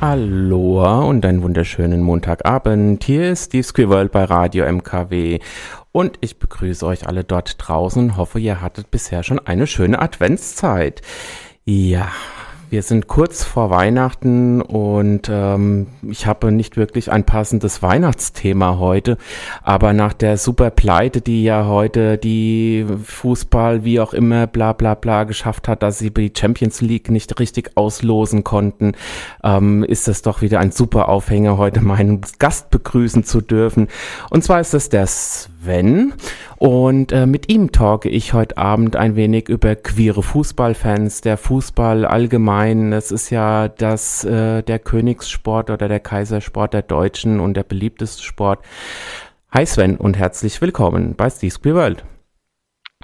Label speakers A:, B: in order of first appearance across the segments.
A: Aloha und einen wunderschönen Montagabend. Hier ist Steve's Queer World bei Radio MKW. Und ich begrüße euch alle dort draußen. Hoffe, ihr hattet bisher schon eine schöne Adventszeit. Ja, wir sind kurz vor Weihnachten und ähm, ich habe nicht wirklich ein passendes Weihnachtsthema heute, aber nach der super Pleite, die ja heute die Fußball wie auch immer bla bla bla geschafft hat, dass sie die Champions League nicht richtig auslosen konnten, ähm, ist es doch wieder ein super Aufhänger, heute meinen Gast begrüßen zu dürfen. Und zwar ist es der Sven und äh, mit ihm talke ich heute Abend ein wenig über queere Fußballfans, der Fußball allgemein. Das ist ja das äh, der Königssport oder der Kaisersport der Deutschen und der beliebteste Sport. Hi Sven und herzlich willkommen bei Steve's Queer World.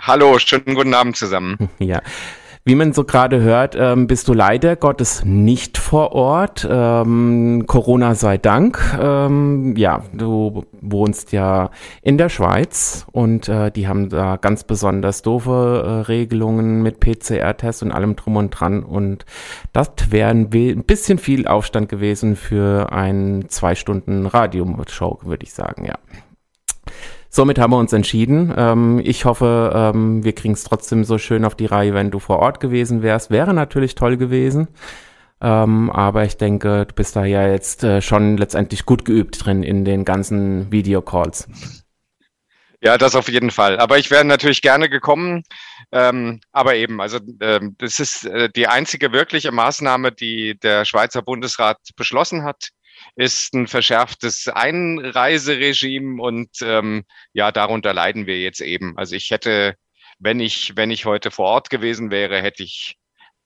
B: Hallo, schönen guten Abend zusammen.
A: Ja. Wie man so gerade hört, ähm, bist du leider Gottes nicht vor Ort. Ähm, Corona sei Dank. Ähm, ja, du wohnst ja in der Schweiz und äh, die haben da ganz besonders doofe äh, Regelungen mit PCR-Test und allem drum und dran. Und das wäre ein bisschen viel Aufstand gewesen für ein zwei Stunden Radioshow, würde ich sagen, ja. Somit haben wir uns entschieden. Ähm, ich hoffe, ähm, wir kriegen es trotzdem so schön auf die Reihe, wenn du vor Ort gewesen wärst. Wäre natürlich toll gewesen. Ähm, aber ich denke, du bist da ja jetzt äh, schon letztendlich gut geübt drin in den ganzen Videocalls.
B: Ja, das auf jeden Fall. Aber ich wäre natürlich gerne gekommen. Ähm, aber eben, also ähm, das ist äh, die einzige wirkliche Maßnahme, die der Schweizer Bundesrat beschlossen hat ist ein verschärftes Einreiseregime und ähm, ja, darunter leiden wir jetzt eben. Also ich hätte, wenn ich, wenn ich heute vor Ort gewesen wäre, hätte ich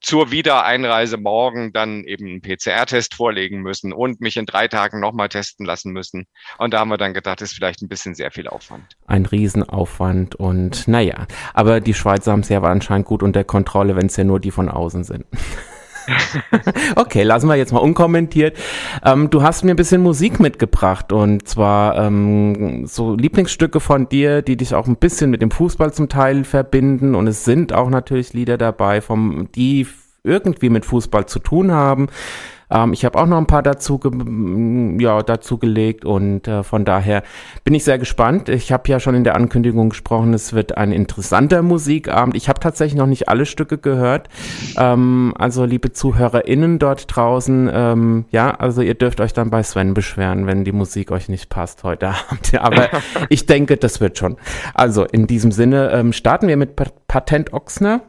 B: zur Wiedereinreise morgen dann eben einen PCR-Test vorlegen müssen und mich in drei Tagen nochmal testen lassen müssen. Und da haben wir dann gedacht, ist vielleicht ein bisschen sehr viel Aufwand.
A: Ein Riesenaufwand und naja, aber die Schweizer haben es ja anscheinend gut unter Kontrolle, wenn es ja nur die von außen sind. okay, lassen wir jetzt mal unkommentiert. Ähm, du hast mir ein bisschen Musik mitgebracht und zwar ähm, so Lieblingsstücke von dir, die dich auch ein bisschen mit dem Fußball zum Teil verbinden und es sind auch natürlich Lieder dabei, vom, die irgendwie mit Fußball zu tun haben. Ähm, ich habe auch noch ein paar dazu, ge ja, dazu gelegt und äh, von daher bin ich sehr gespannt. Ich habe ja schon in der Ankündigung gesprochen, es wird ein interessanter Musikabend. Ich habe tatsächlich noch nicht alle Stücke gehört. Ähm, also liebe ZuhörerInnen dort draußen, ähm, ja, also ihr dürft euch dann bei Sven beschweren, wenn die Musik euch nicht passt heute Abend. Aber ich denke, das wird schon. Also in diesem Sinne ähm, starten wir mit Patent Ochsner.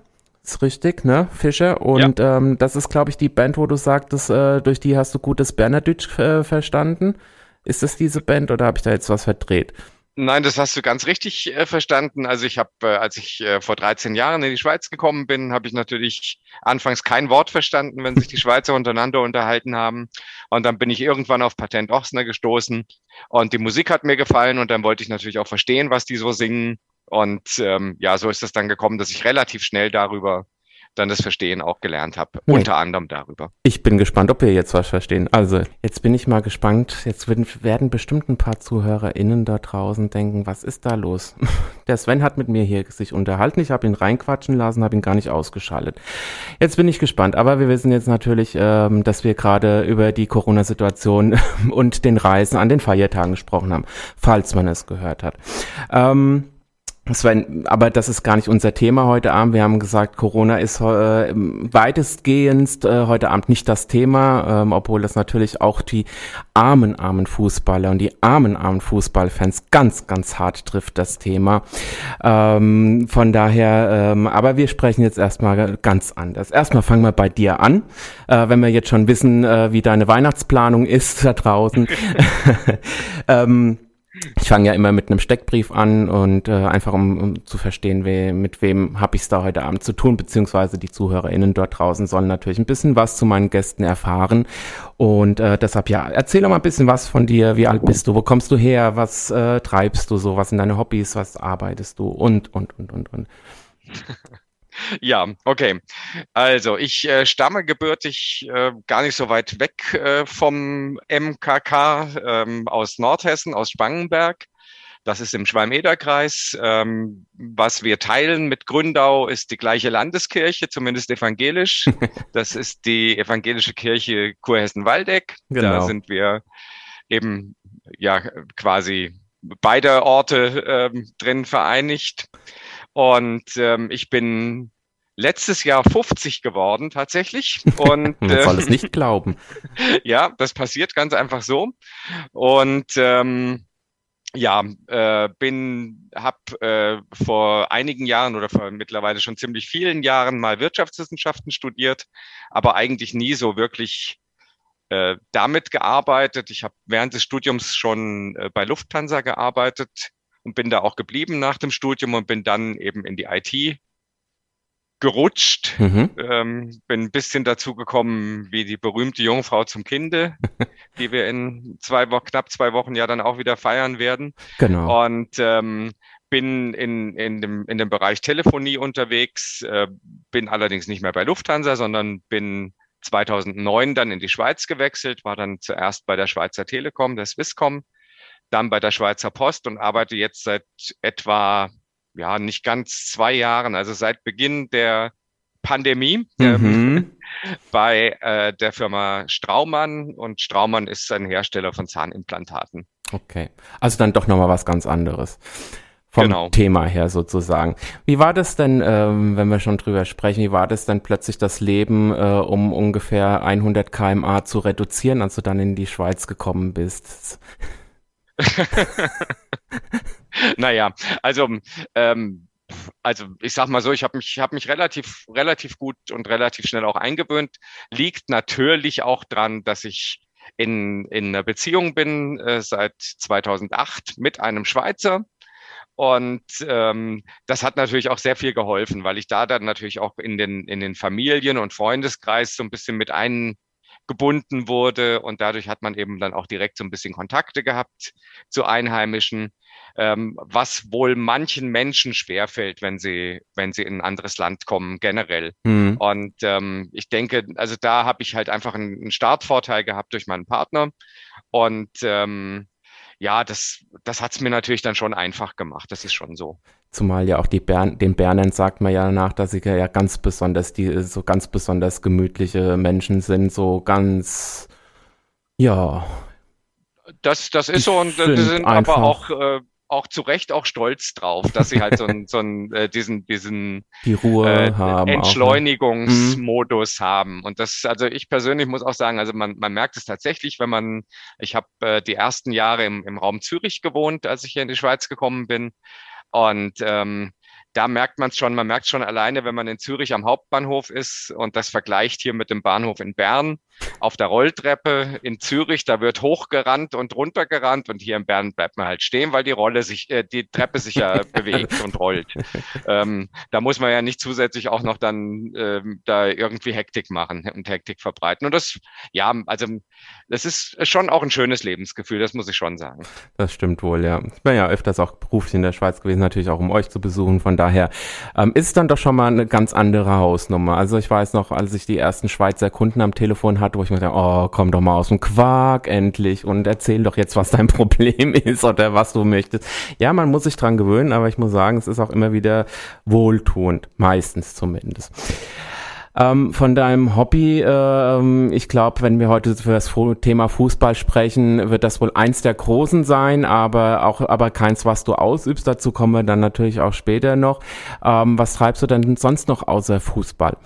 A: Ist richtig, ne, Fischer? Und ja. ähm, das ist, glaube ich, die Band, wo du sagtest, äh, durch die hast du gutes Bernadette äh, verstanden. Ist das diese Band oder habe ich da jetzt was verdreht?
B: Nein, das hast du ganz richtig äh, verstanden. Also ich habe, äh, als ich äh, vor 13 Jahren in die Schweiz gekommen bin, habe ich natürlich anfangs kein Wort verstanden, wenn sich die Schweizer untereinander unterhalten haben. Und dann bin ich irgendwann auf Patent Ochsner gestoßen und die Musik hat mir gefallen und dann wollte ich natürlich auch verstehen, was die so singen. Und ähm, ja, so ist es dann gekommen, dass ich relativ schnell darüber dann das Verstehen auch gelernt habe. Nee. Unter anderem darüber.
A: Ich bin gespannt, ob wir jetzt was verstehen. Also, jetzt bin ich mal gespannt. Jetzt werden bestimmt ein paar ZuhörerInnen da draußen denken, was ist da los? Der Sven hat mit mir hier sich unterhalten. Ich habe ihn reinquatschen lassen, habe ihn gar nicht ausgeschaltet. Jetzt bin ich gespannt. Aber wir wissen jetzt natürlich, ähm, dass wir gerade über die Corona-Situation und den Reisen an den Feiertagen gesprochen haben, falls man es gehört hat. Ähm, Sven, aber das ist gar nicht unser Thema heute Abend. Wir haben gesagt, Corona ist äh, weitestgehend äh, heute Abend nicht das Thema, ähm, obwohl das natürlich auch die armen, armen Fußballer und die armen, armen Fußballfans ganz, ganz hart trifft, das Thema. Ähm, von daher, ähm, aber wir sprechen jetzt erstmal ganz anders. Erstmal fangen wir bei dir an, äh, wenn wir jetzt schon wissen, äh, wie deine Weihnachtsplanung ist da draußen. ähm, ich fange ja immer mit einem Steckbrief an und äh, einfach um, um zu verstehen, we, mit wem habe ich es da heute Abend zu tun, beziehungsweise die ZuhörerInnen dort draußen sollen natürlich ein bisschen was zu meinen Gästen erfahren. Und äh, deshalb ja, erzähl doch mal ein bisschen was von dir. Wie alt bist du? Wo kommst du her? Was äh, treibst du so? Was sind deine Hobbys? Was arbeitest du? Und, und, und, und, und.
B: Ja, okay. Also ich äh, stamme gebürtig äh, gar nicht so weit weg äh, vom MKK ähm, aus Nordhessen, aus Spangenberg. Das ist im Schwalm-Eder-Kreis. Ähm, was wir teilen mit Gründau ist die gleiche Landeskirche, zumindest evangelisch. Das ist die evangelische Kirche Kurhessen-Waldeck. Genau. Da sind wir eben ja quasi beide Orte ähm, drin vereinigt. Und ähm, ich bin letztes Jahr 50 geworden tatsächlich. Und
A: man soll es nicht glauben.
B: ja, das passiert ganz einfach so. Und ähm, ja, äh, bin, habe äh, vor einigen Jahren oder vor mittlerweile schon ziemlich vielen Jahren mal Wirtschaftswissenschaften studiert, aber eigentlich nie so wirklich äh, damit gearbeitet. Ich habe während des Studiums schon äh, bei Lufthansa gearbeitet und bin da auch geblieben nach dem Studium und bin dann eben in die IT gerutscht. Mhm. Ähm, bin ein bisschen dazu gekommen, wie die berühmte Jungfrau zum Kinde, die wir in zwei Wochen, knapp zwei Wochen ja dann auch wieder feiern werden. Genau. Und ähm, bin in, in, dem, in dem Bereich Telefonie unterwegs, äh, bin allerdings nicht mehr bei Lufthansa, sondern bin 2009 dann in die Schweiz gewechselt, war dann zuerst bei der Schweizer Telekom, der Swisscom, dann bei der Schweizer Post und arbeite jetzt seit etwa ja, nicht ganz zwei Jahren, also seit Beginn der Pandemie ähm, mhm. bei äh, der Firma Straumann und Straumann ist ein Hersteller von Zahnimplantaten.
A: Okay, also dann doch nochmal was ganz anderes. Vom genau. Thema her sozusagen. Wie war das denn, ähm, wenn wir schon drüber sprechen, wie war das denn plötzlich das Leben, äh, um ungefähr 100 kmh zu reduzieren, als du dann in die Schweiz gekommen bist?
B: naja, also ähm, also ich sag mal so, ich habe mich, hab mich relativ, relativ gut und relativ schnell auch eingewöhnt. Liegt natürlich auch dran, dass ich in, in einer Beziehung bin äh, seit 2008 mit einem Schweizer. Und ähm, das hat natürlich auch sehr viel geholfen, weil ich da dann natürlich auch in den, in den Familien- und Freundeskreis so ein bisschen mit ein, gebunden wurde und dadurch hat man eben dann auch direkt so ein bisschen Kontakte gehabt zu Einheimischen, ähm, was wohl manchen Menschen schwerfällt, wenn sie, wenn sie in ein anderes Land kommen, generell. Mhm. Und ähm, ich denke, also da habe ich halt einfach einen, einen Startvorteil gehabt durch meinen Partner und ähm, ja, das, das hat es mir natürlich dann schon einfach gemacht. Das ist schon so.
A: Zumal ja auch die Bern, den Bernern sagt man ja danach, dass sie ja ganz besonders, die so ganz besonders gemütliche Menschen sind, so ganz, ja.
B: Das, das ist so und die sind aber auch, äh, auch zu Recht auch stolz drauf, dass sie halt so, ein, so einen, äh, diesen, diesen
A: die Ruhe äh, haben,
B: ne? Entschleunigungsmodus mhm. haben. Und das, also ich persönlich muss auch sagen, also man, man merkt es tatsächlich, wenn man, ich habe äh, die ersten Jahre im, im Raum Zürich gewohnt, als ich hier in die Schweiz gekommen bin. Und ähm, da merkt man es schon, man merkt schon alleine, wenn man in Zürich am Hauptbahnhof ist und das vergleicht hier mit dem Bahnhof in Bern auf der Rolltreppe in Zürich, da wird hochgerannt und runtergerannt und hier in Bern bleibt man halt stehen, weil die Rolle sich, äh, die Treppe sich ja bewegt und rollt. Ähm, da muss man ja nicht zusätzlich auch noch dann ähm, da irgendwie Hektik machen und Hektik verbreiten. Und das, ja, also das ist schon auch ein schönes Lebensgefühl, das muss ich schon sagen.
A: Das stimmt wohl, ja. Ich bin ja öfters auch beruflich in der Schweiz gewesen, natürlich auch um euch zu besuchen. Von daher ähm, ist dann doch schon mal eine ganz andere Hausnummer. Also ich weiß noch, als ich die ersten Schweizer Kunden am Telefon hatte, wo ich mir dachte, oh, komm doch mal aus dem Quark endlich und erzähl doch jetzt, was dein Problem ist oder was du möchtest. Ja, man muss sich dran gewöhnen, aber ich muss sagen, es ist auch immer wieder wohltuend, meistens zumindest. Ähm, von deinem Hobby, ähm, ich glaube, wenn wir heute für das Thema Fußball sprechen, wird das wohl eins der großen sein, aber auch aber keins, was du ausübst. Dazu kommen wir dann natürlich auch später noch. Ähm, was treibst du denn sonst noch außer Fußball?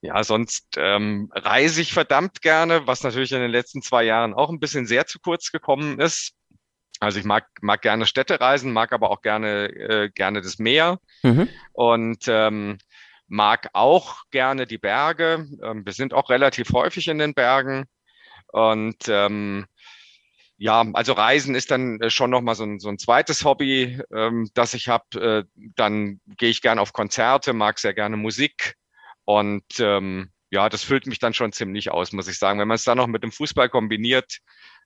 B: Ja, sonst ähm, reise ich verdammt gerne, was natürlich in den letzten zwei Jahren auch ein bisschen sehr zu kurz gekommen ist. Also ich mag, mag gerne Städte reisen, mag aber auch gerne, äh, gerne das Meer. Mhm. Und ähm, mag auch gerne die Berge. Ähm, wir sind auch relativ häufig in den Bergen. Und ähm, ja, also Reisen ist dann äh, schon nochmal so ein, so ein zweites Hobby, ähm, das ich habe. Äh, dann gehe ich gerne auf Konzerte, mag sehr gerne Musik. Und ähm, ja, das füllt mich dann schon ziemlich aus, muss ich sagen. Wenn man es dann noch mit dem Fußball kombiniert,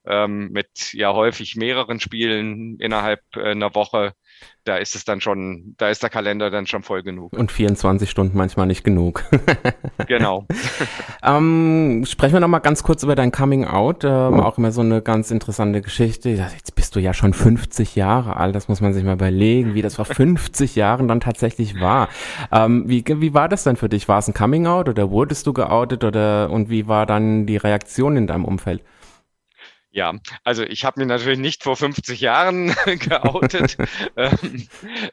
B: ähm, mit ja häufig mehreren Spielen innerhalb äh, einer Woche, da ist es dann schon, da ist der Kalender dann schon voll genug.
A: Und 24 Stunden manchmal nicht genug.
B: genau.
A: ähm, sprechen wir noch mal ganz kurz über dein Coming Out. Ähm, auch immer so eine ganz interessante Geschichte. Jetzt bist du ja schon 50 Jahre alt. Das muss man sich mal überlegen, wie das vor 50 Jahren dann tatsächlich war. Ähm, wie, wie war das denn für dich? War es ein Coming Out oder wurdest du geoutet oder und wie war dann die Reaktion in deinem Umfeld?
B: Ja, also ich habe mich natürlich nicht vor 50 Jahren geoutet. Ähm,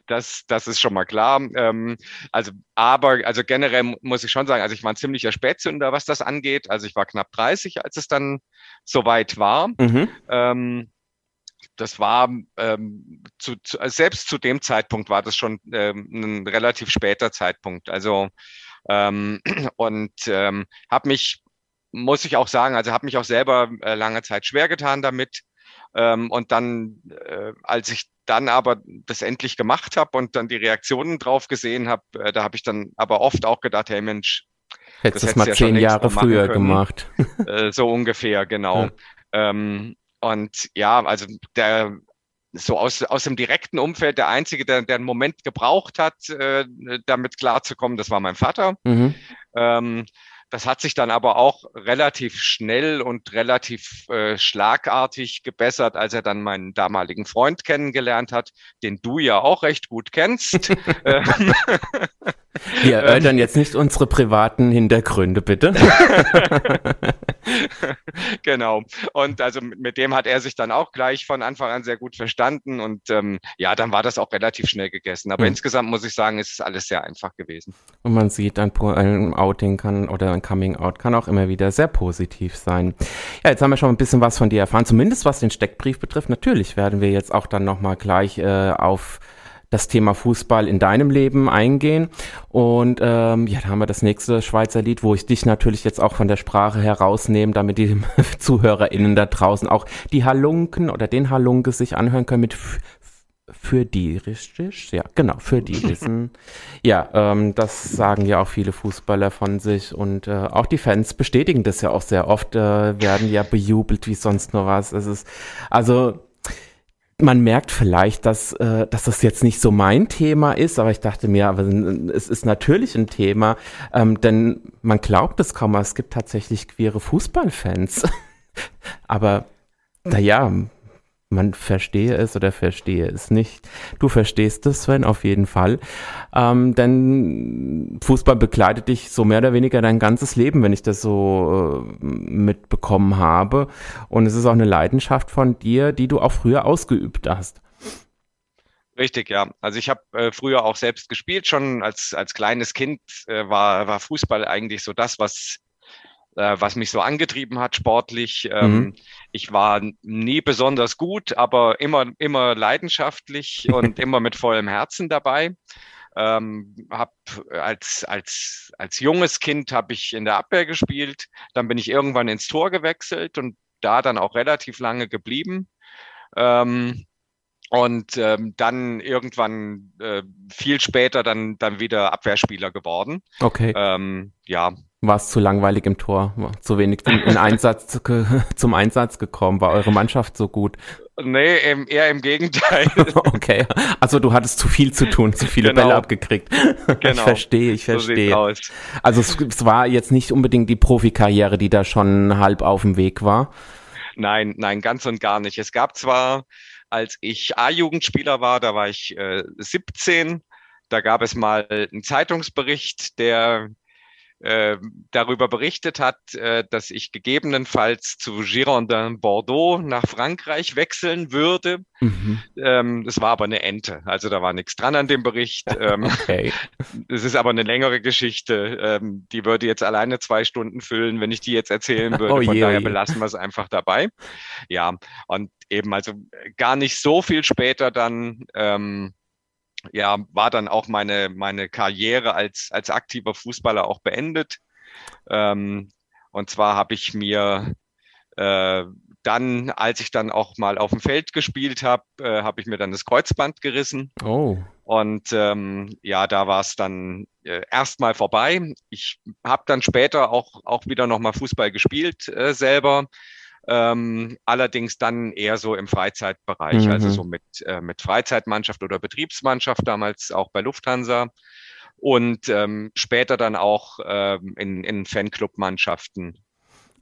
B: das, das ist schon mal klar. Ähm, also, aber, also generell muss ich schon sagen, also ich war ein ziemlicher Spätzünder, was das angeht. Also ich war knapp 30, als es dann soweit war. Mhm. Ähm, das war ähm, zu, zu, selbst zu dem Zeitpunkt war das schon ähm, ein relativ später Zeitpunkt. Also ähm, und ähm, habe mich muss ich auch sagen, also habe mich auch selber äh, lange Zeit schwer getan damit. Ähm, und dann, äh, als ich dann aber das endlich gemacht habe und dann die Reaktionen drauf gesehen habe, äh, da habe ich dann aber oft auch gedacht, hey Mensch,
A: hättest das mal ja zehn Jahre früher können. gemacht.
B: Äh, so ungefähr, genau. Ja. Ähm, und ja, also der so aus, aus dem direkten Umfeld, der Einzige, der, der einen Moment gebraucht hat, äh, damit klarzukommen, das war mein Vater. Mhm. Ähm, das hat sich dann aber auch relativ schnell und relativ äh, schlagartig gebessert, als er dann meinen damaligen Freund kennengelernt hat, den du ja auch recht gut kennst.
A: Ähm, Wir erörtern jetzt nicht unsere privaten Hintergründe, bitte.
B: genau. Und also mit dem hat er sich dann auch gleich von Anfang an sehr gut verstanden. Und ähm, ja, dann war das auch relativ schnell gegessen. Aber mhm. insgesamt muss ich sagen, ist es alles sehr einfach gewesen.
A: Und man sieht, ein, ein Outing kann oder ein Coming Out kann auch immer wieder sehr positiv sein. Ja, jetzt haben wir schon ein bisschen was von dir erfahren, zumindest was den Steckbrief betrifft. Natürlich werden wir jetzt auch dann nochmal gleich äh, auf das Thema Fußball in deinem Leben eingehen. Und ähm, ja, da haben wir das nächste Schweizer Lied, wo ich dich natürlich jetzt auch von der Sprache herausnehme, damit die ZuhörerInnen da draußen auch die Halunken oder den Halunke sich anhören können mit für die, richtig? Ja, genau, für die wissen. ja, ähm, das sagen ja auch viele Fußballer von sich und äh, auch die Fans bestätigen das ja auch sehr oft, äh, werden ja bejubelt wie sonst nur was. Es ist, also man merkt vielleicht, dass, äh, dass das jetzt nicht so mein Thema ist, aber ich dachte mir, aber es ist natürlich ein Thema, ähm, denn man glaubt es kaum, aber es gibt tatsächlich queere Fußballfans. aber naja, man verstehe es oder verstehe es nicht. Du verstehst es, Sven, auf jeden Fall. Ähm, denn Fußball begleitet dich so mehr oder weniger dein ganzes Leben, wenn ich das so äh, mitbekommen habe. Und es ist auch eine Leidenschaft von dir, die du auch früher ausgeübt hast.
B: Richtig, ja. Also ich habe äh, früher auch selbst gespielt, schon als, als kleines Kind äh, war, war Fußball eigentlich so das, was äh, was mich so angetrieben hat sportlich. Ähm, mhm. Ich war nie besonders gut, aber immer, immer leidenschaftlich und immer mit vollem Herzen dabei. Ähm, hab als, als, als junges Kind habe ich in der Abwehr gespielt. Dann bin ich irgendwann ins Tor gewechselt und da dann auch relativ lange geblieben. Ähm, und ähm, dann irgendwann äh, viel später dann dann wieder Abwehrspieler geworden.
A: Okay.
B: Ähm, ja,
A: war es zu langweilig im Tor, war zu wenig in, in Einsatz, zum Einsatz gekommen, war eure Mannschaft so gut?
B: Nee, eher im Gegenteil.
A: okay, also du hattest zu viel zu tun, zu viele genau. Bälle abgekriegt. Genau. Ich verstehe, ich verstehe. So also es, es war jetzt nicht unbedingt die Profikarriere, die da schon halb auf dem Weg war.
B: Nein, nein, ganz und gar nicht. Es gab zwar, als ich A-Jugendspieler war, da war ich äh, 17, da gab es mal einen Zeitungsbericht, der äh, darüber berichtet hat, äh, dass ich gegebenenfalls zu Girondin Bordeaux nach Frankreich wechseln würde. Mhm. Ähm, das war aber eine Ente, also da war nichts dran an dem Bericht. Ähm, okay. Das ist aber eine längere Geschichte, ähm, die würde jetzt alleine zwei Stunden füllen, wenn ich die jetzt erzählen würde. Oh Von je, daher belassen wir es einfach dabei. Ja, und eben also gar nicht so viel später dann ähm, ja, war dann auch meine, meine Karriere als, als aktiver Fußballer auch beendet. Ähm, und zwar habe ich mir äh, dann, als ich dann auch mal auf dem Feld gespielt habe, äh, habe ich mir dann das Kreuzband gerissen.
A: Oh.
B: Und ähm, ja, da war es dann äh, erstmal vorbei. Ich habe dann später auch, auch wieder nochmal Fußball gespielt äh, selber Ähm, allerdings dann eher so im Freizeitbereich, also mhm. also so mit, äh, mit Freizeitmannschaft oder Betriebsmannschaft, damals auch bei Lufthansa. Und ähm, später dann auch ähm, in, in Fanclub-Mannschaften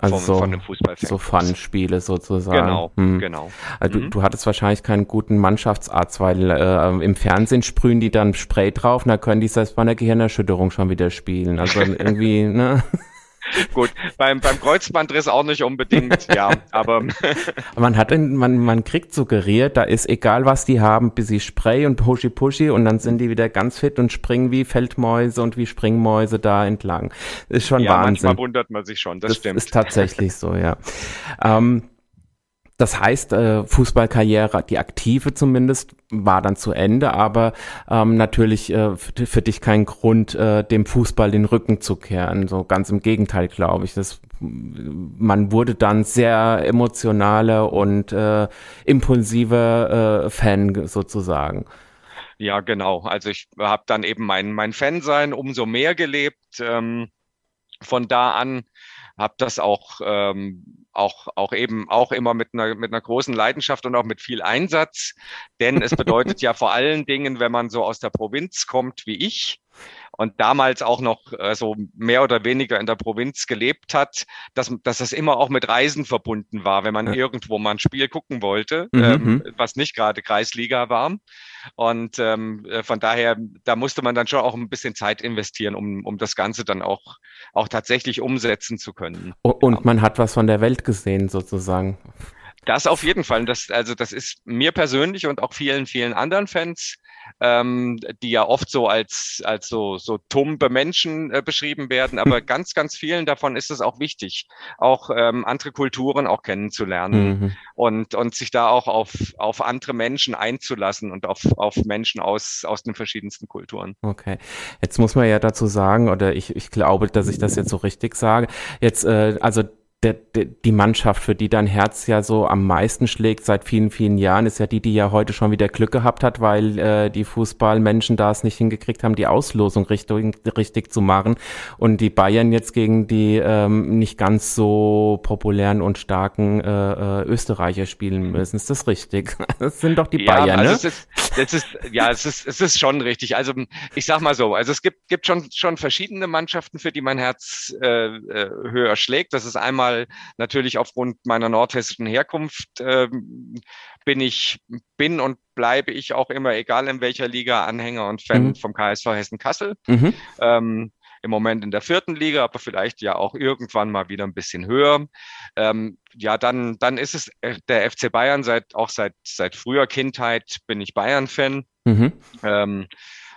A: also vom, so, von einem Fußballfan. So Fun-Spiele sozusagen.
B: Genau, hm. genau.
A: Also mhm. du, du hattest wahrscheinlich keinen guten Mannschaftsarzt, weil äh, im Fernsehen sprühen die dann Spray drauf und da können die selbst bei einer Gehirnerschütterung schon wieder spielen. Also irgendwie, ne?
B: Gut, beim, beim Kreuzbandriss auch nicht unbedingt, ja, aber.
A: man hat, man, man kriegt suggeriert, da ist egal was die haben, bis sie Spray und Pushy Pushy und dann sind die wieder ganz fit und springen wie Feldmäuse und wie Springmäuse da entlang. Ist schon ja, Wahnsinn.
B: Manchmal wundert man sich schon, das, das stimmt.
A: Ist tatsächlich so, ja. ähm, das heißt, äh, Fußballkarriere, die aktive zumindest, war dann zu Ende, aber ähm, natürlich äh, für, dich kein Grund, äh, dem Fußball den Rücken zu kehren. So ganz im Gegenteil, glaube ich. Das, man wurde dann sehr emotionaler und äh, impulsiver äh, Fan sozusagen.
B: Ja, genau. Also ich habe dann eben mein, mein Fansein umso mehr gelebt. Ähm, von da an habe das auch, ähm, auch, auch eben auch immer mit einer, mit einer großen Leidenschaft und auch mit viel Einsatz. Denn es bedeutet ja vor allen Dingen, wenn man so aus der Provinz kommt wie ich, und damals auch noch äh, so mehr oder weniger in der Provinz gelebt hat, dass, dass das immer auch mit Reisen verbunden war, wenn man ja. irgendwo mal ein Spiel gucken wollte, mhm. ähm, mhm. was nicht gerade Kreisliga war. Und ähm, äh, von daher, da musste man dann schon auch ein bisschen Zeit investieren, um, um das Ganze dann auch, auch tatsächlich umsetzen zu können.
A: Und man hat was von der Welt gesehen, sozusagen.
B: Das auf jeden Fall. Das, also das ist mir persönlich und auch vielen, vielen anderen Fans ähm, die ja oft so als, als so, so tumbe Menschen äh, beschrieben werden. Aber ganz, ganz vielen davon ist es auch wichtig, auch ähm, andere Kulturen auch kennenzulernen mhm. und, und sich da auch auf, auf andere Menschen einzulassen und auf, auf Menschen aus, aus den verschiedensten Kulturen.
A: Okay. Jetzt muss man ja dazu sagen, oder ich, ich glaube, dass ich das jetzt so richtig sage. Jetzt, äh, also der, der, die Mannschaft, für die dein Herz ja so am meisten schlägt seit vielen, vielen Jahren, ist ja die, die ja heute schon wieder Glück gehabt hat, weil äh, die Fußballmenschen da es nicht hingekriegt haben, die Auslosung richtig, richtig zu machen und die Bayern jetzt gegen die ähm, nicht ganz so populären und starken äh, äh, Österreicher spielen müssen. Ist das richtig? Das sind doch die ja, Bayern,
B: also
A: ne?
B: Es ist, es ist, ja, es ist, es ist schon richtig. Also ich sag mal so, also es gibt, gibt schon, schon verschiedene Mannschaften, für die mein Herz äh, äh höher schlägt. Das ist einmal mal natürlich aufgrund meiner nordhessischen Herkunft äh, bin ich, bin und bleibe ich auch immer, egal in welcher Liga, Anhänger und Fan mhm. vom KSV Hessen Kassel. Mhm. Ähm, im Moment in der vierten Liga, aber vielleicht ja auch irgendwann mal wieder ein bisschen höher. Ähm, ja, dann, dann ist es äh, der FC Bayern seit auch seit seit früher Kindheit bin ich Bayern-Fan. Mhm. Ähm,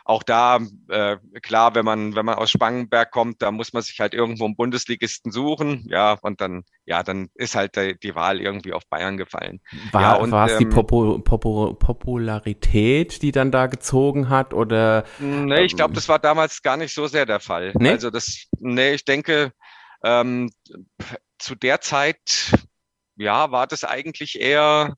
B: auch da, äh, klar, wenn man, wenn man aus Spangenberg kommt, da muss man sich halt irgendwo einen Bundesligisten suchen. Ja, und dann, ja, dann ist halt die, die Wahl irgendwie auf Bayern gefallen.
A: War,
B: ja,
A: und, war es ähm, die Popo, Popo, Popularität, die dann da gezogen hat? Oder?
B: Nee, ich glaube, ähm, das war damals gar nicht so sehr der Fall. Nee? Also das, nee, ich denke, ähm, zu der Zeit, ja, war das eigentlich eher,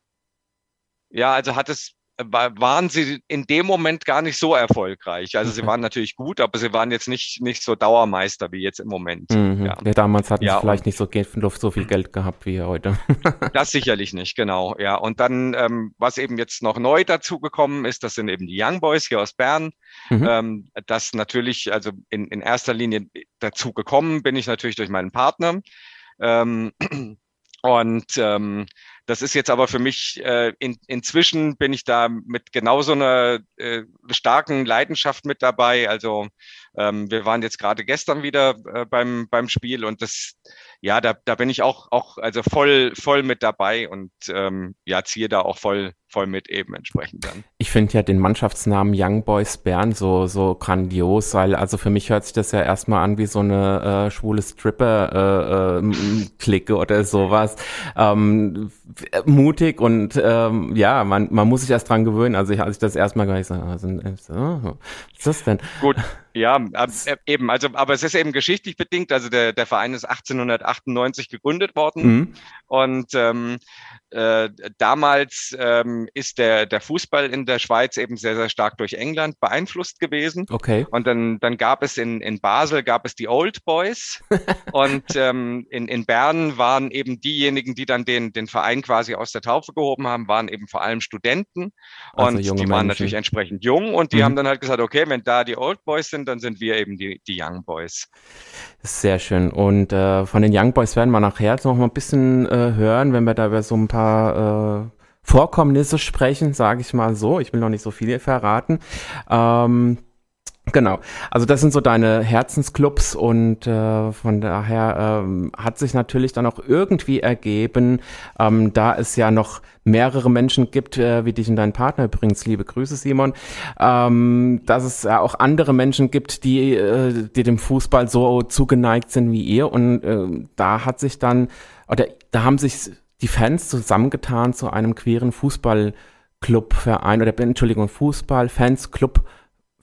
B: ja, also hat es waren sie in dem Moment gar nicht so erfolgreich. Also sie waren natürlich gut, aber sie waren jetzt nicht, nicht so Dauermeister wie jetzt im Moment.
A: Mhm. Ja. ja. damals hatten ja, sie vielleicht nicht so, so, viel Geld gehabt wie heute.
B: das sicherlich nicht, genau. Ja, und dann, ähm, was eben jetzt noch neu dazugekommen ist, das sind eben die Young Boys hier aus Bern. Mhm. Ähm, das natürlich, also in, in erster Linie dazu gekommen bin ich natürlich durch meinen Partner. Ähm, und ähm, das ist jetzt aber für mich, äh, in, inzwischen bin ich da mit genauso einer äh, starken Leidenschaft mit dabei. Also ähm, wir waren jetzt gerade gestern wieder äh, beim, beim Spiel und das, ja, da, da bin ich auch, auch also voll, voll mit dabei und ähm, ja, ziehe da auch voll, voll mit eben entsprechend dann.
A: Ich finde ja den Mannschaftsnamen Young Boys Bern so, so grandios, weil also für mich hört sich das ja erstmal an wie so eine äh, schwule Stripper-Clique äh, äh, oder sowas. Ähm, mutig und ähm, ja, man, man muss sich erst dran gewöhnen. Also ich, als ich das erstmal gleich so, also, was ist das denn?
B: Gut, ja, äh, eben, also aber es ist eben geschichtlich bedingt. Also der, der Verein ist 1880 1998 gegründet worden. Mhm. Und ähm, äh, damals ähm, ist der, der Fußball in der Schweiz eben sehr, sehr stark durch England beeinflusst gewesen.
A: Okay.
B: Und dann, dann gab es in, in Basel gab es die Old Boys und ähm, in, in Bern waren eben diejenigen, die dann den, den Verein quasi aus der Taufe gehoben haben, waren eben vor allem Studenten also und die waren Menschen. natürlich entsprechend jung und die mhm. haben dann halt gesagt, okay, wenn da die Old Boys sind, dann sind wir eben die, die Young Boys.
A: Sehr schön. Und äh, von den Young Boys werden wir nachher noch mal ein bisschen äh, hören, wenn wir da über so ein paar äh, Vorkommnisse sprechen, sage ich mal so. Ich will noch nicht so viel verraten. Ähm, Genau, also das sind so deine Herzensclubs und äh, von daher ähm, hat sich natürlich dann auch irgendwie ergeben, ähm, da es ja noch mehrere Menschen gibt, äh, wie dich und deinen Partner übrigens, liebe Grüße Simon, ähm, dass es ja auch andere Menschen gibt, die, äh, die dem Fußball so zugeneigt sind wie ihr. Und äh, da hat sich dann, oder da haben sich die Fans zusammengetan zu einem queeren Fußballclubverein oder Entschuldigung, Fußball-Fans-Club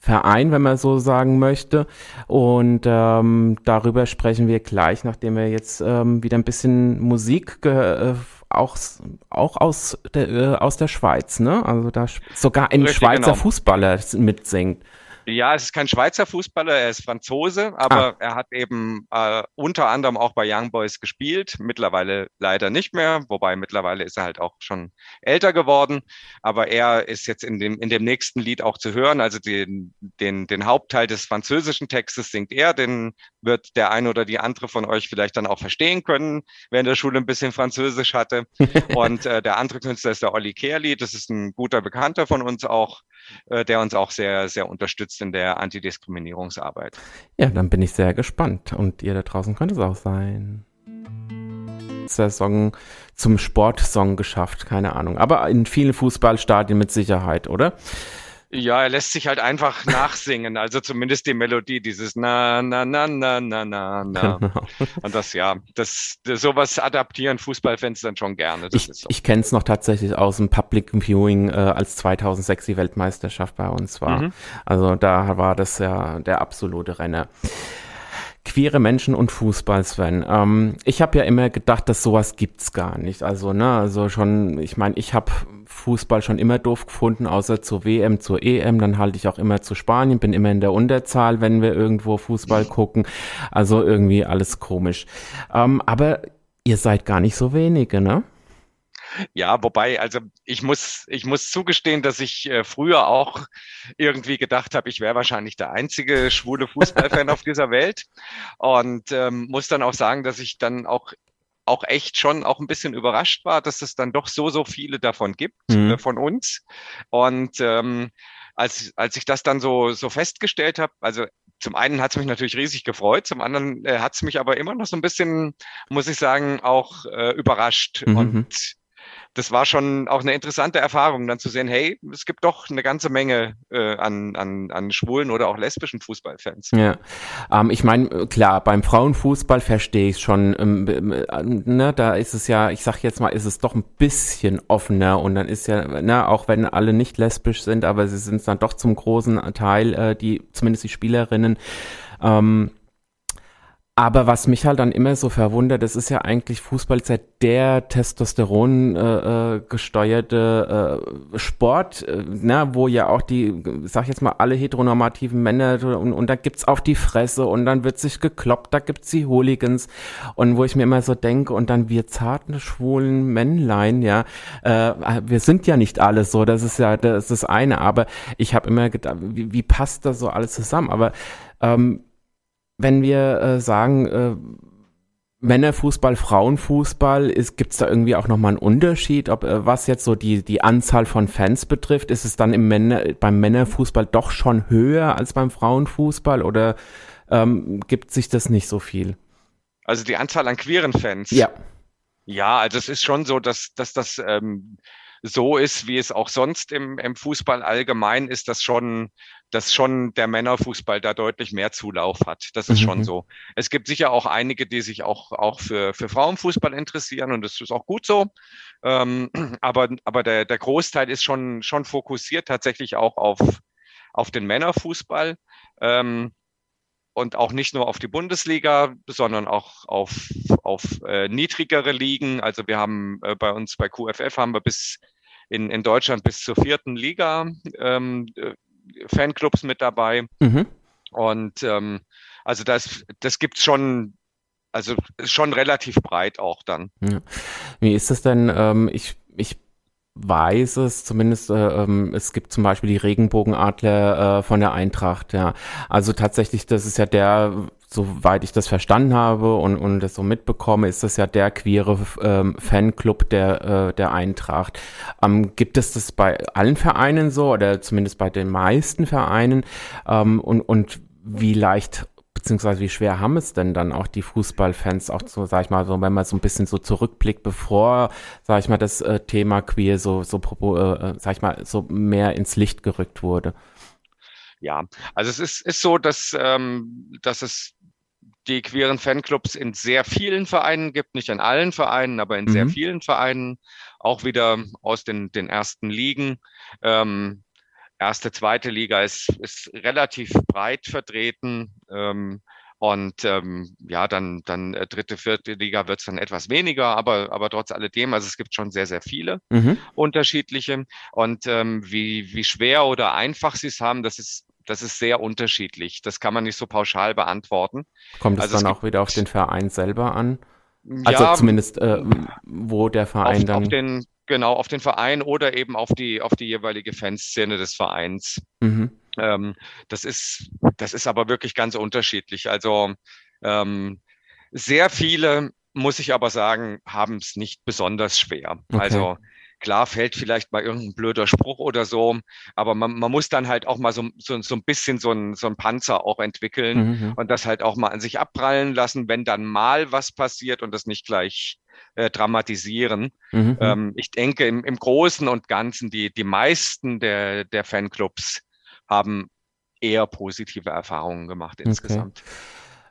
A: Verein, wenn man so sagen möchte. Und ähm, darüber sprechen wir gleich, nachdem wir jetzt ähm, wieder ein bisschen Musik äh, auch, auch aus, der, äh, aus der Schweiz, ne? Also da sogar ein Richtig, Schweizer genau. Fußballer mitsingt.
B: Ja, es ist kein Schweizer Fußballer, er ist Franzose, aber ah. er hat eben äh, unter anderem auch bei Young Boys gespielt, mittlerweile leider nicht mehr, wobei mittlerweile ist er halt auch schon älter geworden, aber er ist jetzt in dem, in dem nächsten Lied auch zu hören, also den, den, den Hauptteil des französischen Textes singt er, den wird der eine oder die andere von euch vielleicht dann auch verstehen können, wer in der Schule ein bisschen Französisch hatte. Und äh, der andere Künstler ist der Olli Kerli, das ist ein guter Bekannter von uns auch, äh, der uns auch sehr, sehr unterstützt in der Antidiskriminierungsarbeit.
A: Ja, dann bin ich sehr gespannt. Und ihr da draußen könnt es auch sein. Song zum Sportsong geschafft, keine Ahnung. Aber in vielen Fußballstadien mit Sicherheit, oder?
B: Ja, er lässt sich halt einfach nachsingen, also zumindest die Melodie, dieses na na na na na na na. Genau. Und das ja, das, das sowas adaptieren Fußballfans dann schon gerne.
A: ich so. ich kenne es noch tatsächlich aus dem Public Viewing, äh, als 2006 die Weltmeisterschaft bei uns war. Mhm. Also da war das ja der absolute Renner queere Menschen und Fußball, Sven. Ähm, ich habe ja immer gedacht, dass sowas gibt's gar nicht. Also, ne, also schon, ich meine, ich habe Fußball schon immer doof gefunden, außer zur WM, zur EM. Dann halte ich auch immer zu Spanien, bin immer in der Unterzahl, wenn wir irgendwo Fußball gucken. Also irgendwie alles komisch. Ähm, aber ihr seid gar nicht so wenige, ne?
B: Ja, wobei, also ich muss, ich muss zugestehen, dass ich äh, früher auch irgendwie gedacht habe, ich wäre wahrscheinlich der einzige schwule Fußballfan auf dieser Welt. Und ähm, muss dann auch sagen, dass ich dann auch auch echt schon auch ein bisschen überrascht war, dass es dann doch so, so viele davon gibt, mhm. äh, von uns. Und ähm, als, als ich das dann so, so festgestellt habe, also zum einen hat es mich natürlich riesig gefreut, zum anderen äh, hat es mich aber immer noch so ein bisschen, muss ich sagen, auch äh, überrascht. Mhm. Und das war schon auch eine interessante Erfahrung, dann zu sehen, hey, es gibt doch eine ganze Menge äh, an, an, an schwulen oder auch lesbischen Fußballfans.
A: Ja, ähm, ich meine, klar, beim Frauenfußball verstehe ich schon, ähm, äh, ne, da ist es ja, ich sag jetzt mal, ist es doch ein bisschen offener und dann ist ja, ne, auch wenn alle nicht lesbisch sind, aber sie sind dann doch zum großen Teil, äh, die, zumindest die Spielerinnen, ähm, aber was mich halt dann immer so verwundert, das ist ja eigentlich Fußball seit der Testosteron äh, äh, gesteuerte äh, Sport, äh, ne, wo ja auch die, sag ich jetzt mal, alle heteronormativen Männer und, und da gibt's auf die Fresse und dann wird sich gekloppt, da gibt's die Hooligans. Und wo ich mir immer so denke und dann wir zarten schwulen Männlein, ja, äh, wir sind ja nicht alle so, das ist ja das ist das eine, aber ich habe immer gedacht, wie, wie passt das so alles zusammen, aber ähm, wenn wir äh, sagen, äh, Männerfußball, Frauenfußball, gibt es da irgendwie auch nochmal einen Unterschied, ob äh, was jetzt so die, die Anzahl von Fans betrifft? Ist es dann im Männer, beim Männerfußball doch schon höher als beim Frauenfußball oder ähm, gibt sich das nicht so viel?
B: Also die Anzahl an queeren Fans?
A: Ja.
B: Ja, also es ist schon so, dass, dass das ähm, so ist, wie es auch sonst im, im Fußball allgemein ist, dass schon dass schon der Männerfußball da deutlich mehr Zulauf hat. Das ist mhm. schon so. Es gibt sicher auch einige, die sich auch, auch für, für Frauenfußball interessieren und das ist auch gut so. Ähm, aber aber der, der Großteil ist schon, schon fokussiert tatsächlich auch auf, auf den Männerfußball. Ähm, und auch nicht nur auf die Bundesliga, sondern auch auf, auf äh, niedrigere Ligen. Also wir haben äh, bei uns bei QFF haben wir bis in, in Deutschland bis zur vierten Liga ähm, äh, Fanclubs mit dabei. Mhm. Und ähm, also das, das gibt's schon, also schon relativ breit auch dann. Ja.
A: Wie ist das denn? Ähm, ich, ich weiß es, zumindest äh, ähm, es gibt zum Beispiel die Regenbogenadler äh, von der Eintracht, ja. Also tatsächlich, das ist ja der, soweit ich das verstanden habe und, und das so mitbekomme, ist das ja der queere ähm, Fanclub der, äh, der Eintracht. Ähm, gibt es das bei allen Vereinen so oder zumindest bei den meisten Vereinen? Ähm, und, und wie leicht beziehungsweise wie schwer haben es denn dann auch die Fußballfans, auch so, sag ich mal, so, wenn man so ein bisschen so zurückblickt, bevor, sag ich mal, das äh, Thema Queer so, so, äh, äh, sag ich mal, so mehr ins Licht gerückt wurde?
B: Ja, also es ist, ist so, dass, ähm, dass es die queeren Fanclubs in sehr vielen Vereinen gibt, nicht in allen Vereinen, aber in mhm. sehr vielen Vereinen, auch wieder aus den, den ersten Ligen. Ähm, erste, zweite Liga ist, ist relativ breit vertreten. Ähm, und ähm, ja, dann, dann äh, dritte, vierte Liga wird es dann etwas weniger, aber, aber trotz alledem, also es gibt schon sehr, sehr viele mhm. unterschiedliche. Und ähm, wie, wie schwer oder einfach sie es haben, das ist, das ist sehr unterschiedlich. Das kann man nicht so pauschal beantworten.
A: Kommt es also dann es auch wieder auf den Verein selber an? Also ja, zumindest, äh, wo der Verein
B: auf,
A: dann.
B: Auf den, Genau, auf den Verein oder eben auf die, auf die jeweilige Fanszene des Vereins. Mhm. Ähm, das ist, das ist aber wirklich ganz unterschiedlich. Also ähm, sehr viele, muss ich aber sagen, haben es nicht besonders schwer. Okay. Also Klar fällt vielleicht mal irgendein blöder Spruch oder so, aber man, man muss dann halt auch mal so, so, so ein bisschen so ein, so ein Panzer auch entwickeln mhm. mhm. und das halt auch mal an sich abprallen lassen, wenn dann mal was passiert und das nicht gleich äh, dramatisieren. Mhm. mhm. Ähm, ich denke, im, im Großen und Ganzen, die, die meisten der, der Fanclubs haben eher positive Erfahrungen gemacht insgesamt.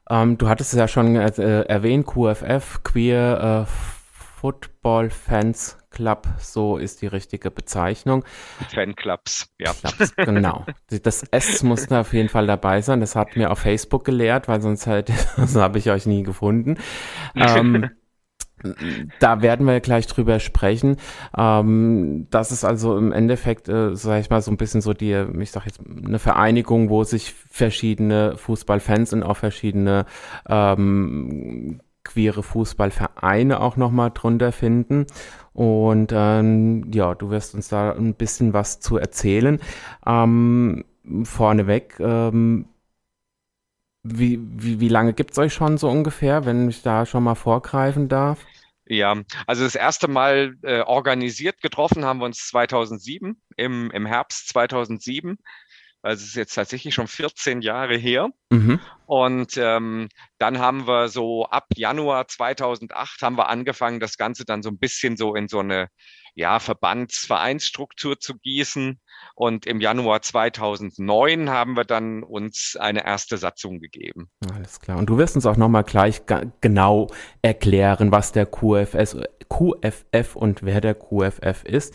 A: Okay. Ähm, du hattest es ja schon äh, erwähnt, QFF, Queer äh, Football Fans Club, so ist die richtige Bezeichnung.
B: Fanclubs, ja.
A: Clubs, genau. Das S muss da auf jeden Fall dabei sein. Das hat mir auf Facebook gelehrt, weil sonst halt, das habe ich euch nie gefunden. ähm, da werden wir gleich drüber sprechen. Ähm, das ist also im Endeffekt, äh, sag ich mal, so ein bisschen so die, ich sag jetzt, eine Vereinigung, wo sich verschiedene Fußballfans und auch verschiedene ähm, queere Fußballvereine auch nochmal drunter finden. Und ähm, ja, du wirst uns da ein bisschen was zu erzählen. Ähm, vorneweg, ähm, wie, wie, wie lange gibt es euch schon so ungefähr, wenn ich da schon mal vorgreifen darf?
B: Ja, also das erste Mal äh, organisiert getroffen haben wir uns 2007, im, im Herbst 2007. Also es ist jetzt tatsächlich schon 14 Jahre her. Mhm. Und ähm, dann haben wir so ab Januar 2008 haben wir angefangen, das Ganze dann so ein bisschen so in so eine ja, Verbandsvereinsstruktur zu gießen. Und im Januar 2009 haben wir dann uns eine erste Satzung gegeben.
A: Alles klar. Und du wirst uns auch nochmal gleich genau erklären, was der QFS, QFF und wer der QFF ist.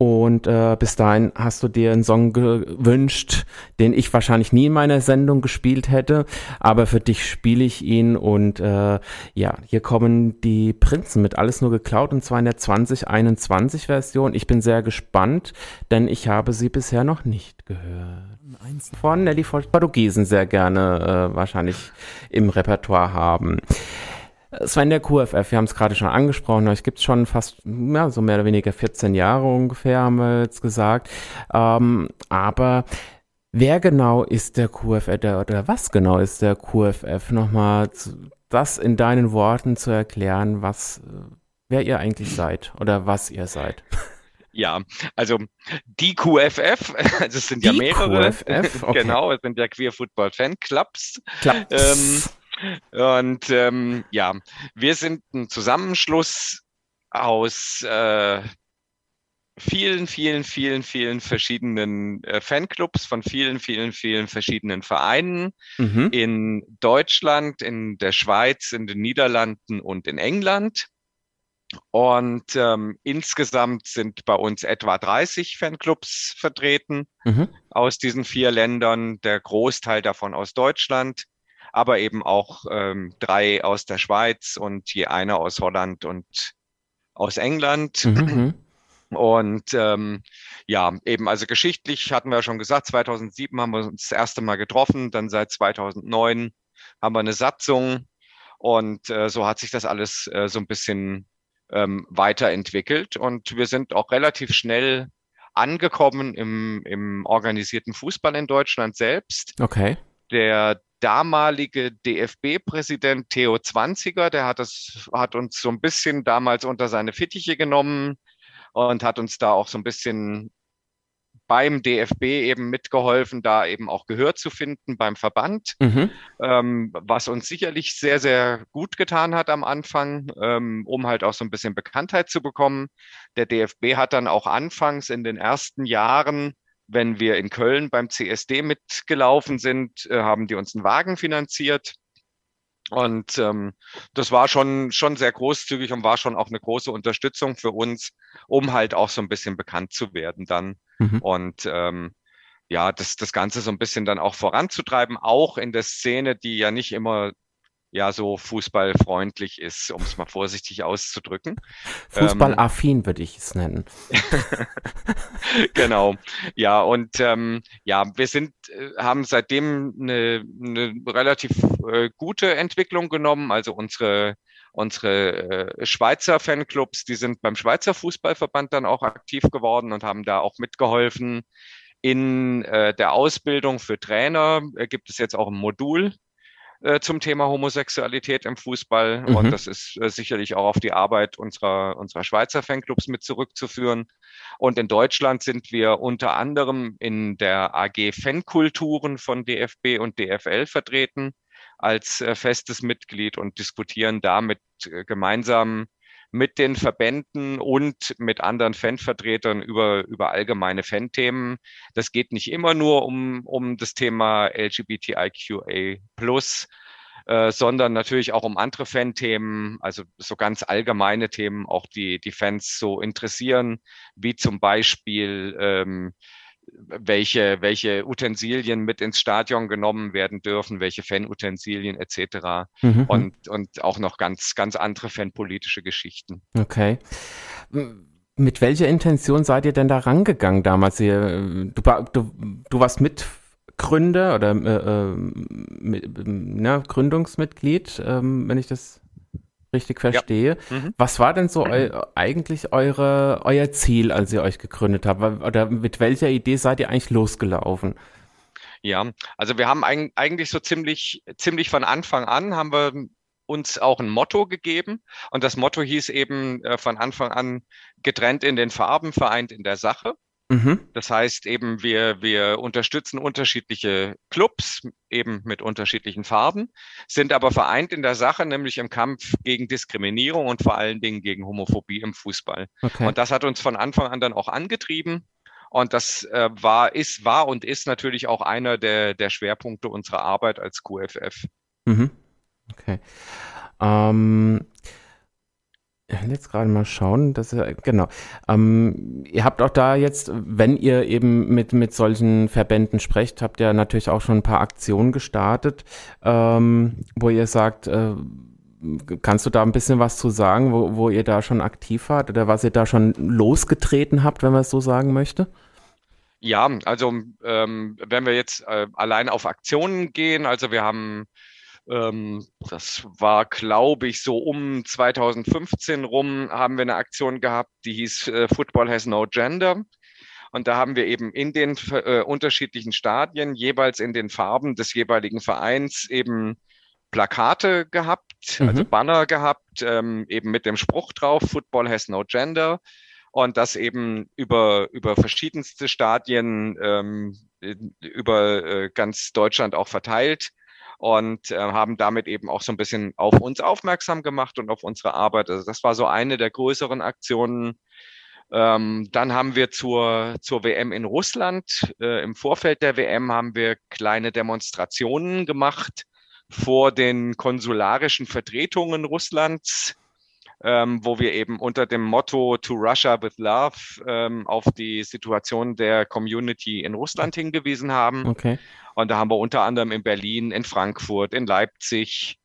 A: Und äh, bis dahin hast du dir einen Song gewünscht, den ich wahrscheinlich nie in meiner Sendung gespielt hätte, aber für dich spiele ich ihn. Und äh, ja, hier kommen die Prinzen mit alles nur geklaut und zwar in der 2021 Version. Ich bin sehr gespannt, denn ich habe sie bisher noch nicht gehört. Von Nelly Portugiesen sehr gerne äh, wahrscheinlich im Repertoire haben. Sven, der QFF, wir haben es gerade schon angesprochen, euch gibt es schon fast, ja, so mehr oder weniger 14 Jahre ungefähr, haben wir jetzt gesagt. Ähm, aber wer genau ist der QFF oder, oder was genau ist der QFF? Nochmal das in deinen Worten zu erklären, was, wer ihr eigentlich seid oder was ihr seid.
B: Ja, also die QFF, also es sind die ja mehrere. QFF, okay. Genau, es sind ja Queer Football Fan Clubs. Clubs. Ähm, und ähm, ja, wir sind ein Zusammenschluss aus äh, vielen, vielen, vielen, vielen verschiedenen äh, Fanclubs von vielen, vielen, vielen verschiedenen Vereinen mhm. in Deutschland, in der Schweiz, in den Niederlanden und in England. Und ähm, insgesamt sind bei uns etwa 30 Fanclubs vertreten mhm. aus diesen vier Ländern, der Großteil davon aus Deutschland aber eben auch ähm, drei aus der Schweiz und je einer aus Holland und aus England. Mhm. Und ähm, ja, eben, also geschichtlich hatten wir schon gesagt, 2007 haben wir uns das erste Mal getroffen, dann seit 2009 haben wir eine Satzung und äh, so hat sich das alles äh, so ein bisschen ähm, weiterentwickelt und wir sind auch relativ schnell angekommen im, im organisierten Fußball in Deutschland selbst.
A: Okay.
B: Der damalige DFB-Präsident Theo Zwanziger, der hat das, hat uns so ein bisschen damals unter seine Fittiche genommen und hat uns da auch so ein bisschen beim DFB eben mitgeholfen, da eben auch Gehör zu finden beim Verband, mhm. ähm, was uns sicherlich sehr, sehr gut getan hat am Anfang, ähm, um halt auch so ein bisschen Bekanntheit zu bekommen. Der DFB hat dann auch anfangs in den ersten Jahren, wenn wir in Köln beim CSD mitgelaufen sind, äh, haben die uns einen Wagen finanziert. Und ähm, das war schon, schon sehr großzügig und war schon auch eine große Unterstützung für uns, um halt auch so ein bisschen bekannt zu werden dann. Mhm. Und ähm, ja, das, das Ganze so ein bisschen dann auch voranzutreiben, auch in der Szene, die ja nicht immer ja so fußballfreundlich ist, um es mal vorsichtig auszudrücken.
A: Fußballaffin ähm, würde ich es nennen.
B: genau. Ja, und ähm, ja, wir sind, äh, haben seitdem eine, eine relativ äh, gute Entwicklung genommen. Also unsere unsere äh, Schweizer Fanclubs, die sind beim Schweizer Fußballverband dann auch aktiv geworden und haben da auch mitgeholfen. In äh, der Ausbildung für Trainer gibt es jetzt auch ein Modul äh, zum Thema Homosexualität im Fußball. Mhm. Und das ist äh, sicherlich auch auf die Arbeit unserer, unserer Schweizer Fanclubs mit zurückzuführen. Und in Deutschland sind wir unter anderem in der AG Fankulturen von DFB und DFL vertreten als äh, festes Mitglied und diskutieren damit äh, gemeinsam mit den Verbänden und mit anderen Fanvertretern über, über allgemeine Fan-Themen. Das geht nicht immer nur um, um das Thema LGBTIQA+, äh, sondern natürlich auch um andere Fan-Themen, also so ganz allgemeine Themen, auch die die Fans so interessieren, wie zum Beispiel ähm, welche, welche Utensilien mit ins Stadion genommen werden dürfen, welche Fanutensilien etc. Mhm. Und, und auch noch ganz, ganz andere fanpolitische Geschichten.
A: Okay. Mit welcher Intention seid ihr denn da rangegangen damals? Ihr, du, du, du warst Mitgründer oder äh, äh mit, ne, Gründungsmitglied, äh, wenn ich das richtig verstehe. Ja. Mhm. Was war denn so eu eigentlich eure, euer Ziel, als ihr euch gegründet habt? Oder mit welcher Idee seid ihr eigentlich losgelaufen?
B: Ja, also wir haben eigentlich so ziemlich, ziemlich von Anfang an haben wir uns auch ein Motto gegeben. Und das Motto hieß eben äh, von Anfang an getrennt in den Farben, vereint in der Sache. Mhm. Das heißt eben, wir, wir unterstützen unterschiedliche Clubs, eben mit unterschiedlichen Farben, sind aber vereint in der Sache, nämlich im Kampf gegen Diskriminierung und vor allen Dingen gegen Homophobie im Fußball. Okay. Und das hat uns von Anfang an dann auch angetrieben. Und das äh, war, ist, war und ist natürlich auch einer der, der Schwerpunkte unserer Arbeit als QFF. Mhm.
A: Okay. Ähm, jetzt gerade mal schauen, dass genau. Ähm, ihr habt auch da jetzt, wenn ihr eben mit mit solchen Verbänden sprecht, habt ihr natürlich auch schon ein paar Aktionen gestartet, ähm, wo ihr sagt, äh, kannst du da ein bisschen was zu sagen, wo, wo ihr da schon aktiv wart oder was ihr da schon losgetreten habt, wenn man es so sagen möchte?
B: Ja, also ähm, wenn wir jetzt äh, allein auf Aktionen gehen, also wir haben das war, glaube ich, so um 2015 rum haben wir eine Aktion gehabt, die hieß äh, Football has no gender. Und da haben wir eben in den äh, unterschiedlichen Stadien, jeweils in den Farben des jeweiligen Vereins, eben Plakate gehabt, mhm. also Banner gehabt, ähm, eben mit dem Spruch drauf, Football has no gender. Und das eben über, über verschiedenste Stadien ähm, über äh, ganz Deutschland auch verteilt und äh, haben damit eben auch so ein bisschen auf uns aufmerksam gemacht und auf unsere Arbeit. Also das war so eine der größeren Aktionen. Ähm, dann haben wir zur, zur WM in Russland, äh, im Vorfeld der WM haben wir kleine Demonstrationen gemacht vor den konsularischen Vertretungen Russlands, ähm, wo wir eben unter dem Motto To Russia with Love ähm, auf die Situation der Community in Russland hingewiesen haben. Okay. Und da haben wir unter anderem in Berlin, in Frankfurt, in Leipzig,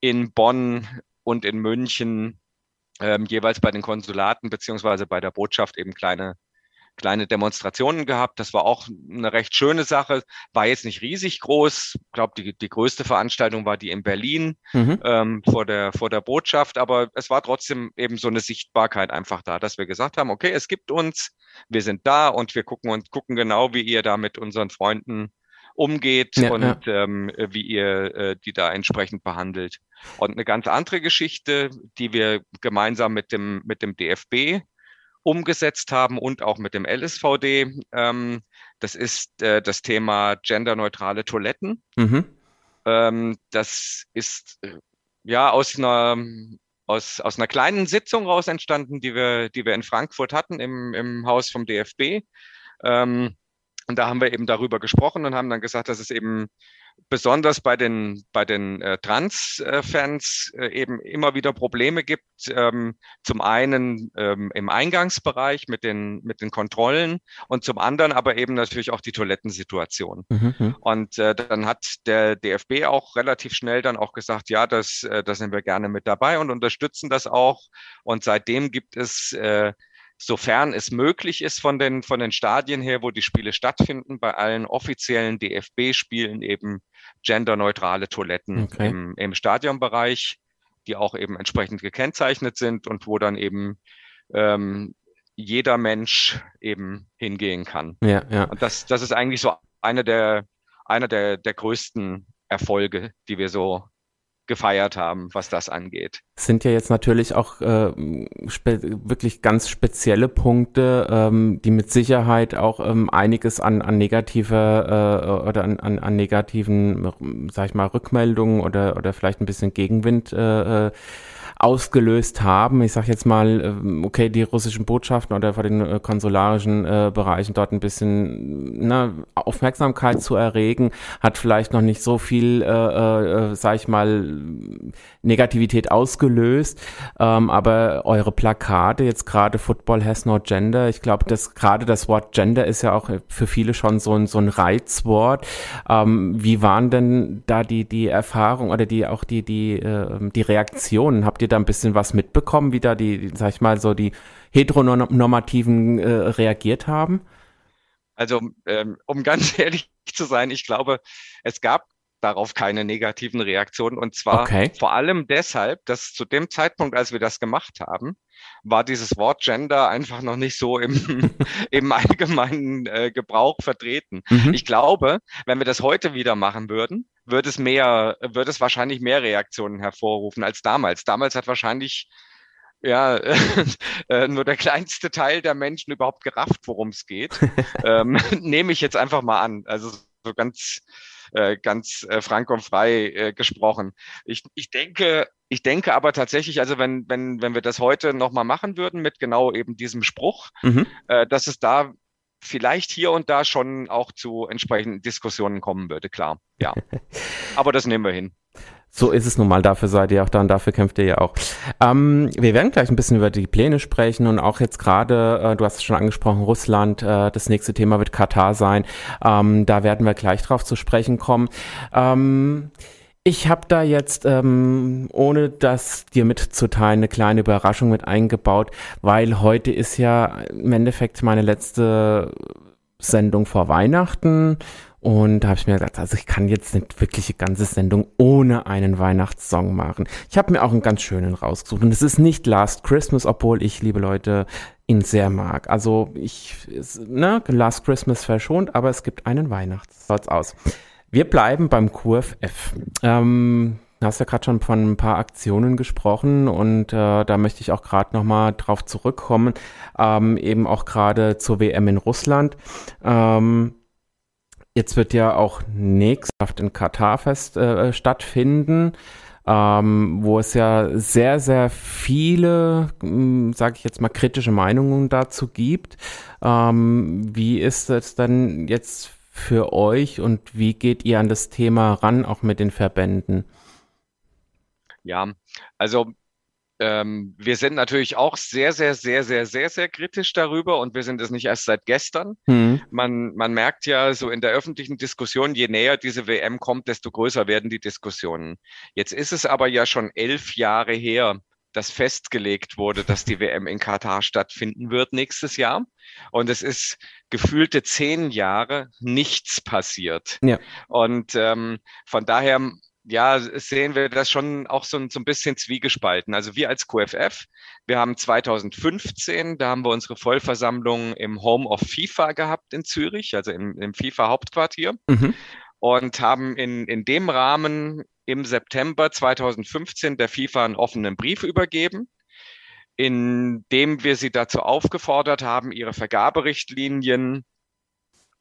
B: in Bonn und in München ähm, jeweils bei den Konsulaten beziehungsweise bei der Botschaft eben kleine kleine Demonstrationen gehabt. Das war auch eine recht schöne Sache. War jetzt nicht riesig groß. Ich glaube, die, die größte Veranstaltung war die in Berlin mhm. ähm, vor, der, vor der Botschaft. Aber es war trotzdem eben so eine Sichtbarkeit einfach da, dass wir gesagt haben, okay, es gibt uns, wir sind da und wir gucken und gucken genau, wie ihr da mit unseren Freunden umgeht ja, und ja. Ähm, wie ihr äh, die da entsprechend behandelt. Und eine ganz andere Geschichte, die wir gemeinsam mit dem, mit dem DFB umgesetzt haben und auch mit dem LSVD. Ähm, das ist äh, das Thema genderneutrale Toiletten. Mhm. Ähm, das ist äh, ja aus einer aus, aus einer kleinen Sitzung raus entstanden, die wir, die wir in Frankfurt hatten im, im Haus vom DFB. Ähm, und da haben wir eben darüber gesprochen und haben dann gesagt, dass es eben besonders bei den, bei den äh, Trans-Fans äh, eben immer wieder Probleme gibt. Ähm, zum einen ähm, im Eingangsbereich mit den, mit den Kontrollen und zum anderen aber eben natürlich auch die Toilettensituation. Mhm. mhm. Und äh, dann hat der DFB auch relativ schnell dann auch gesagt, ja, das, äh, da sind wir gerne mit dabei und unterstützen das auch. Und seitdem gibt es äh, sofern es möglich ist von den, von den Stadien her, wo die Spiele stattfinden, bei allen offiziellen DFB-Spielen eben genderneutrale Toiletten okay. im, im Stadionbereich, die auch eben entsprechend gekennzeichnet sind und wo dann eben ähm, jeder Mensch eben hingehen kann. Ja, ja. Und das, das ist eigentlich so einer der, einer der, der größten Erfolge, die wir so gefeiert haben, was das angeht.
A: Sind ja jetzt natürlich auch äh, wirklich ganz spezielle Punkte, ähm, die mit Sicherheit auch ähm, einiges an, an negative äh, oder an, an, an negativen, sag ich mal, Rückmeldungen oder, oder vielleicht ein bisschen Gegenwind äh, äh ausgelöst haben. Ich sage jetzt mal, ähm, okay, die russischen Botschaften oder vor den äh, konsularischen äh, Bereichen dort ein bisschen na, Aufmerksamkeit zu erregen, hat vielleicht noch nicht so viel, äh, äh, sag ich mal, Negativität ausgelöst. Ähm, aber eure Plakate, jetzt gerade Football has no gender, ich glaube, dass gerade das Wort Gender ist ja auch für viele schon so ein, so ein Reizwort. Ähm, wie waren denn da die, die Erfahrungen oder die auch die, die, äh, die Reaktionen? Habt ihr da ein bisschen was mitbekommen, wie da die, sag ich mal, so die Heteronormativen äh, reagiert haben?
B: Also, ähm, um ganz ehrlich zu sein, ich glaube, es gab darauf keine negativen Reaktionen. Und zwar okay. vor allem deshalb, dass zu dem Zeitpunkt, als wir das gemacht haben, war dieses Wort Gender einfach noch nicht so im, im allgemeinen äh, Gebrauch vertreten. Mhm. Ich glaube, wenn wir das heute wieder machen würden, wird es mehr, wird es wahrscheinlich mehr Reaktionen hervorrufen als damals. Damals hat wahrscheinlich ja, äh, nur der kleinste Teil der Menschen überhaupt gerafft, worum es geht. ähm, nehme ich jetzt einfach mal an. Also so ganz, äh, ganz äh, frank und frei äh, gesprochen. Ich, ich denke, ich denke aber tatsächlich, also wenn, wenn, wenn wir das heute nochmal machen würden mit genau eben diesem Spruch, mhm. äh, dass es da vielleicht hier und da schon auch zu entsprechenden Diskussionen kommen würde, klar. Ja. Aber das nehmen wir hin.
A: So ist es nun mal, dafür seid ihr auch da und dafür kämpft ihr ja auch. Ähm, wir werden gleich ein bisschen über die Pläne sprechen und auch jetzt gerade, äh, du hast es schon angesprochen, Russland, äh, das nächste Thema wird Katar sein. Ähm, da werden wir gleich drauf zu sprechen kommen. Ähm, ich habe da jetzt, ähm, ohne das dir mitzuteilen, eine kleine Überraschung mit eingebaut, weil heute ist ja im Endeffekt meine letzte Sendung vor Weihnachten. Und da habe ich mir gedacht, also ich kann jetzt nicht wirklich eine ganze Sendung ohne einen Weihnachtssong machen. Ich habe mir auch einen ganz schönen rausgesucht. Und es ist nicht Last Christmas, obwohl ich, liebe Leute, ihn sehr mag. Also ich, ne, Last Christmas verschont, aber es gibt einen Weihnachtssatz aus. Wir bleiben beim QFF. Ähm, Du hast ja gerade schon von ein paar Aktionen gesprochen und äh, da möchte ich auch gerade nochmal drauf zurückkommen, ähm, eben auch gerade zur WM in Russland. Ähm, jetzt wird ja auch nächstes in Katar fest äh, stattfinden, ähm, wo es ja sehr, sehr viele, hm, sage ich jetzt mal, kritische Meinungen dazu gibt. Ähm, wie ist es denn jetzt für euch und wie geht ihr an das Thema ran, auch mit den Verbänden?
B: Ja, also ähm, wir sind natürlich auch sehr, sehr, sehr, sehr, sehr, sehr kritisch darüber und wir sind es nicht erst seit gestern. Mhm. Man, man merkt ja so in der öffentlichen Diskussion, je näher diese WM kommt, desto größer werden die Diskussionen. Jetzt ist es aber ja schon elf Jahre her, dass festgelegt wurde, dass die WM in Katar stattfinden wird nächstes Jahr. Und es ist gefühlte zehn Jahre nichts passiert. Ja. Und ähm, von daher ja, sehen wir das schon auch so, so ein bisschen zwiegespalten. Also wir als QFF, wir haben 2015, da haben wir unsere Vollversammlung im Home of FIFA gehabt in Zürich, also im, im FIFA-Hauptquartier. Mhm. Und haben in, in dem Rahmen im September 2015 der FIFA einen offenen Brief übergeben, in dem wir sie dazu aufgefordert haben, ihre Vergaberichtlinien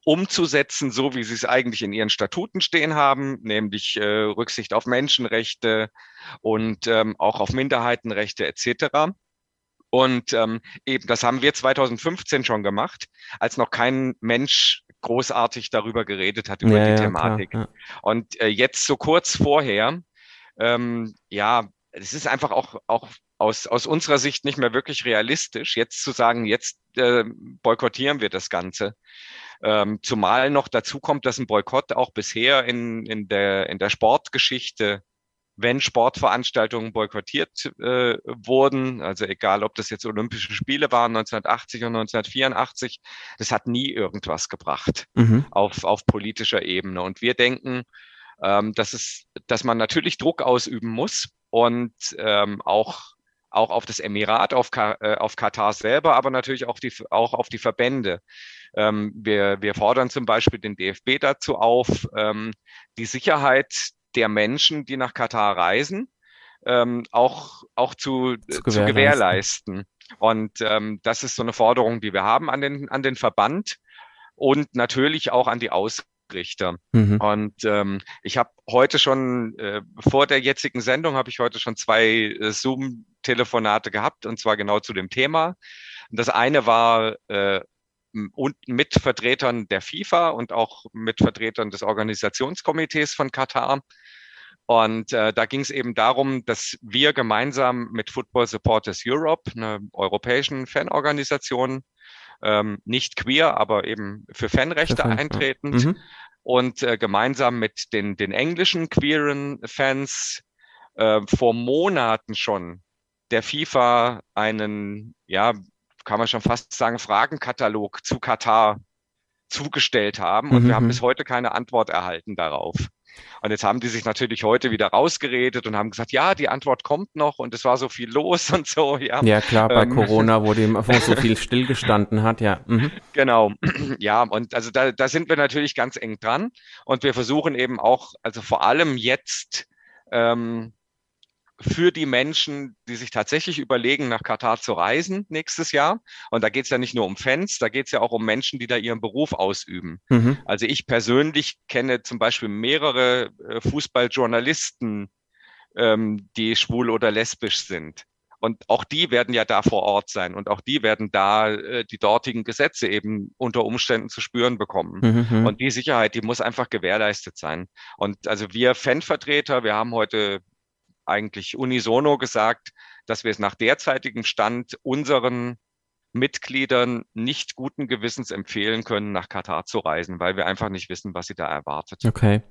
B: umzusetzen, so wie sie es eigentlich in ihren Statuten stehen haben, nämlich äh, Rücksicht auf Menschenrechte und ähm, auch auf Minderheitenrechte etc. Und ähm, eben, das haben wir 2015 schon gemacht, als noch kein Mensch großartig darüber geredet hat, über ja, die ja, Thematik. Klar, ja. Und äh, jetzt so kurz vorher, ähm, ja, es ist einfach auch, auch aus, aus unserer Sicht nicht mehr wirklich realistisch, jetzt zu sagen, jetzt äh, boykottieren wir das Ganze. Ähm, zumal noch dazu kommt, dass ein Boykott auch bisher in, in, der, in der Sportgeschichte, wenn Sportveranstaltungen boykottiert äh, wurden, also egal ob das jetzt Olympische Spiele waren 1980 und 1984, das hat nie irgendwas gebracht mhm. auf, auf politischer Ebene. Und wir denken, ähm, dass, es, dass man natürlich Druck ausüben muss und ähm, auch auch auf das Emirat, auf, äh, auf Katar selber, aber natürlich auch, die, auch auf die Verbände. Ähm, wir, wir fordern zum Beispiel den DFB dazu auf, ähm, die Sicherheit der Menschen, die nach Katar reisen, ähm, auch, auch zu, zu gewährleisten. Zu gewährleisten. Und ähm, das ist so eine Forderung, die wir haben an den, an den Verband und natürlich auch an die Ausrichter. Mhm. Und ähm, ich habe heute schon, äh, vor der jetzigen Sendung, habe ich heute schon zwei äh, Zoom-Telefonate gehabt, und zwar genau zu dem Thema. Und das eine war äh, und mit Vertretern der FIFA und auch mit Vertretern des Organisationskomitees von Katar. Und äh, da ging es eben darum, dass wir gemeinsam mit Football Supporters Europe, einer europäischen Fanorganisation, ähm, nicht queer, aber eben für Fanrechte für eintretend ja. mhm. und äh, gemeinsam mit den, den englischen queeren Fans äh, vor Monaten schon der FIFA einen ja kann man schon fast sagen, Fragenkatalog zu Katar zugestellt haben und mhm. wir haben mhm. bis heute keine Antwort erhalten darauf. Und jetzt haben die sich natürlich heute wieder rausgeredet und haben gesagt, ja, die Antwort kommt noch und es war so viel los und so, ja.
A: Ja, klar, bei ähm, Corona, wo dem wo so viel stillgestanden hat, ja. Mhm.
B: Genau. Ja, und also da, da sind wir natürlich ganz eng dran und wir versuchen eben auch, also vor allem jetzt, ähm, für die Menschen, die sich tatsächlich überlegen, nach Katar zu reisen nächstes Jahr. Und da geht es ja nicht nur um Fans, da geht es ja auch um Menschen, die da ihren Beruf ausüben. Mhm. Also ich persönlich kenne zum Beispiel mehrere äh, Fußballjournalisten, ähm, die schwul oder lesbisch sind. Und auch die werden ja da vor Ort sein und auch die werden da äh, die dortigen Gesetze eben unter Umständen zu spüren bekommen. Mhm. mhm. Und die Sicherheit, die muss einfach gewährleistet sein. Und also wir Fanvertreter, wir haben heute eigentlich unisono gesagt, dass wir es nach derzeitigem Stand unseren Mitgliedern nicht guten Gewissens empfehlen können, nach Katar zu reisen, weil wir einfach nicht wissen, was sie da erwartet.
A: Okay.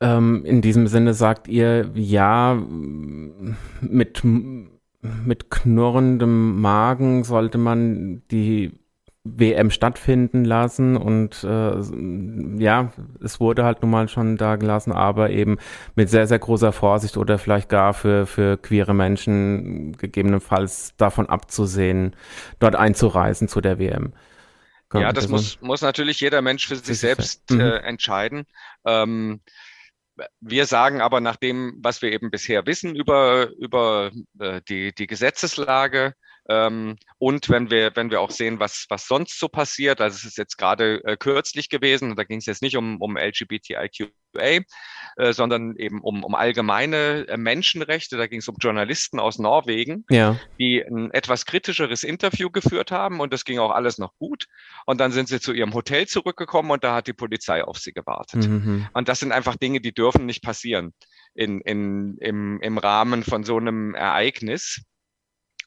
A: Ähm, in diesem Sinne sagt ihr, ja, mit, mit knurrendem Magen sollte man die WM stattfinden lassen und äh, ja, es wurde halt nun mal schon da gelassen, aber eben mit sehr, sehr großer Vorsicht oder vielleicht gar für, für queere Menschen gegebenenfalls davon abzusehen, dort einzureisen zu der WM.
B: Kann ja, das also, muss, muss natürlich jeder Mensch für sich selbst mhm. äh, entscheiden. Ähm, wir sagen aber nach dem, was wir eben bisher wissen über, über äh, die, die Gesetzeslage, und wenn wir, wenn wir auch sehen, was, was sonst so passiert, also es ist jetzt gerade äh, kürzlich gewesen, da ging es jetzt nicht um, um LGBTIQ äh, sondern eben um, um allgemeine äh, Menschenrechte. Da ging es um Journalisten aus Norwegen, ja. die ein etwas kritischeres Interview geführt haben und das ging auch alles noch gut. Und dann sind sie zu ihrem Hotel zurückgekommen und da hat die Polizei auf sie gewartet. Mhm. Und das sind einfach Dinge, die dürfen nicht passieren in, in, im, im Rahmen von so einem Ereignis.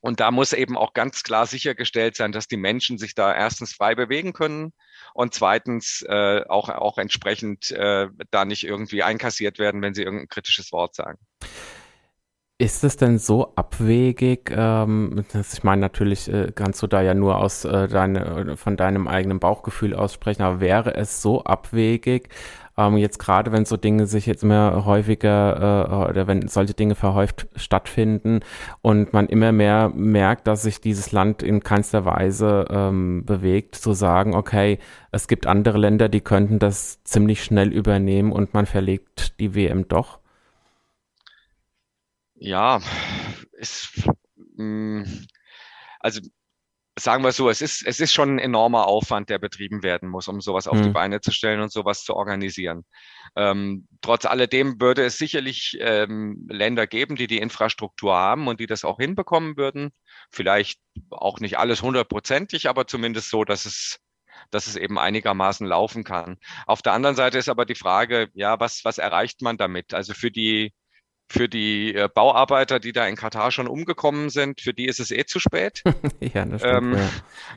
B: Und da muss eben auch ganz klar sichergestellt sein, dass die Menschen sich da erstens frei bewegen können und zweitens äh, auch, auch entsprechend äh, da nicht irgendwie einkassiert werden, wenn sie irgendein kritisches Wort sagen.
A: Ist es denn so abwegig? Ähm, ich meine, natürlich äh, kannst du da ja nur aus äh, deine, von deinem eigenen Bauchgefühl aussprechen, aber wäre es so abwegig, ähm, jetzt gerade wenn so Dinge sich jetzt immer häufiger äh, oder wenn solche Dinge verhäuft stattfinden und man immer mehr merkt, dass sich dieses Land in keinster Weise ähm, bewegt, zu sagen, okay, es gibt andere Länder, die könnten das ziemlich schnell übernehmen und man verlegt die WM doch?
B: Ja, mh, mm, also sagen wir so, es ist, es ist schon ein enormer Aufwand, der betrieben werden muss, um sowas auf mhm. die Beine zu stellen und sowas zu organisieren. Ähm, trotz alledem würde es sicherlich ähm, Länder geben, die die Infrastruktur haben und die das auch hinbekommen würden. Vielleicht auch nicht alles hundertprozentig, aber zumindest so, dass es dass es eben einigermaßen laufen kann. Auf der anderen Seite ist aber die Frage, ja, was, was erreicht man damit? Also für die, für die äh, Bauarbeiter, die da in Katar schon umgekommen sind, für die ist es eh zu spät. ja, das stimmt, ähm, ja.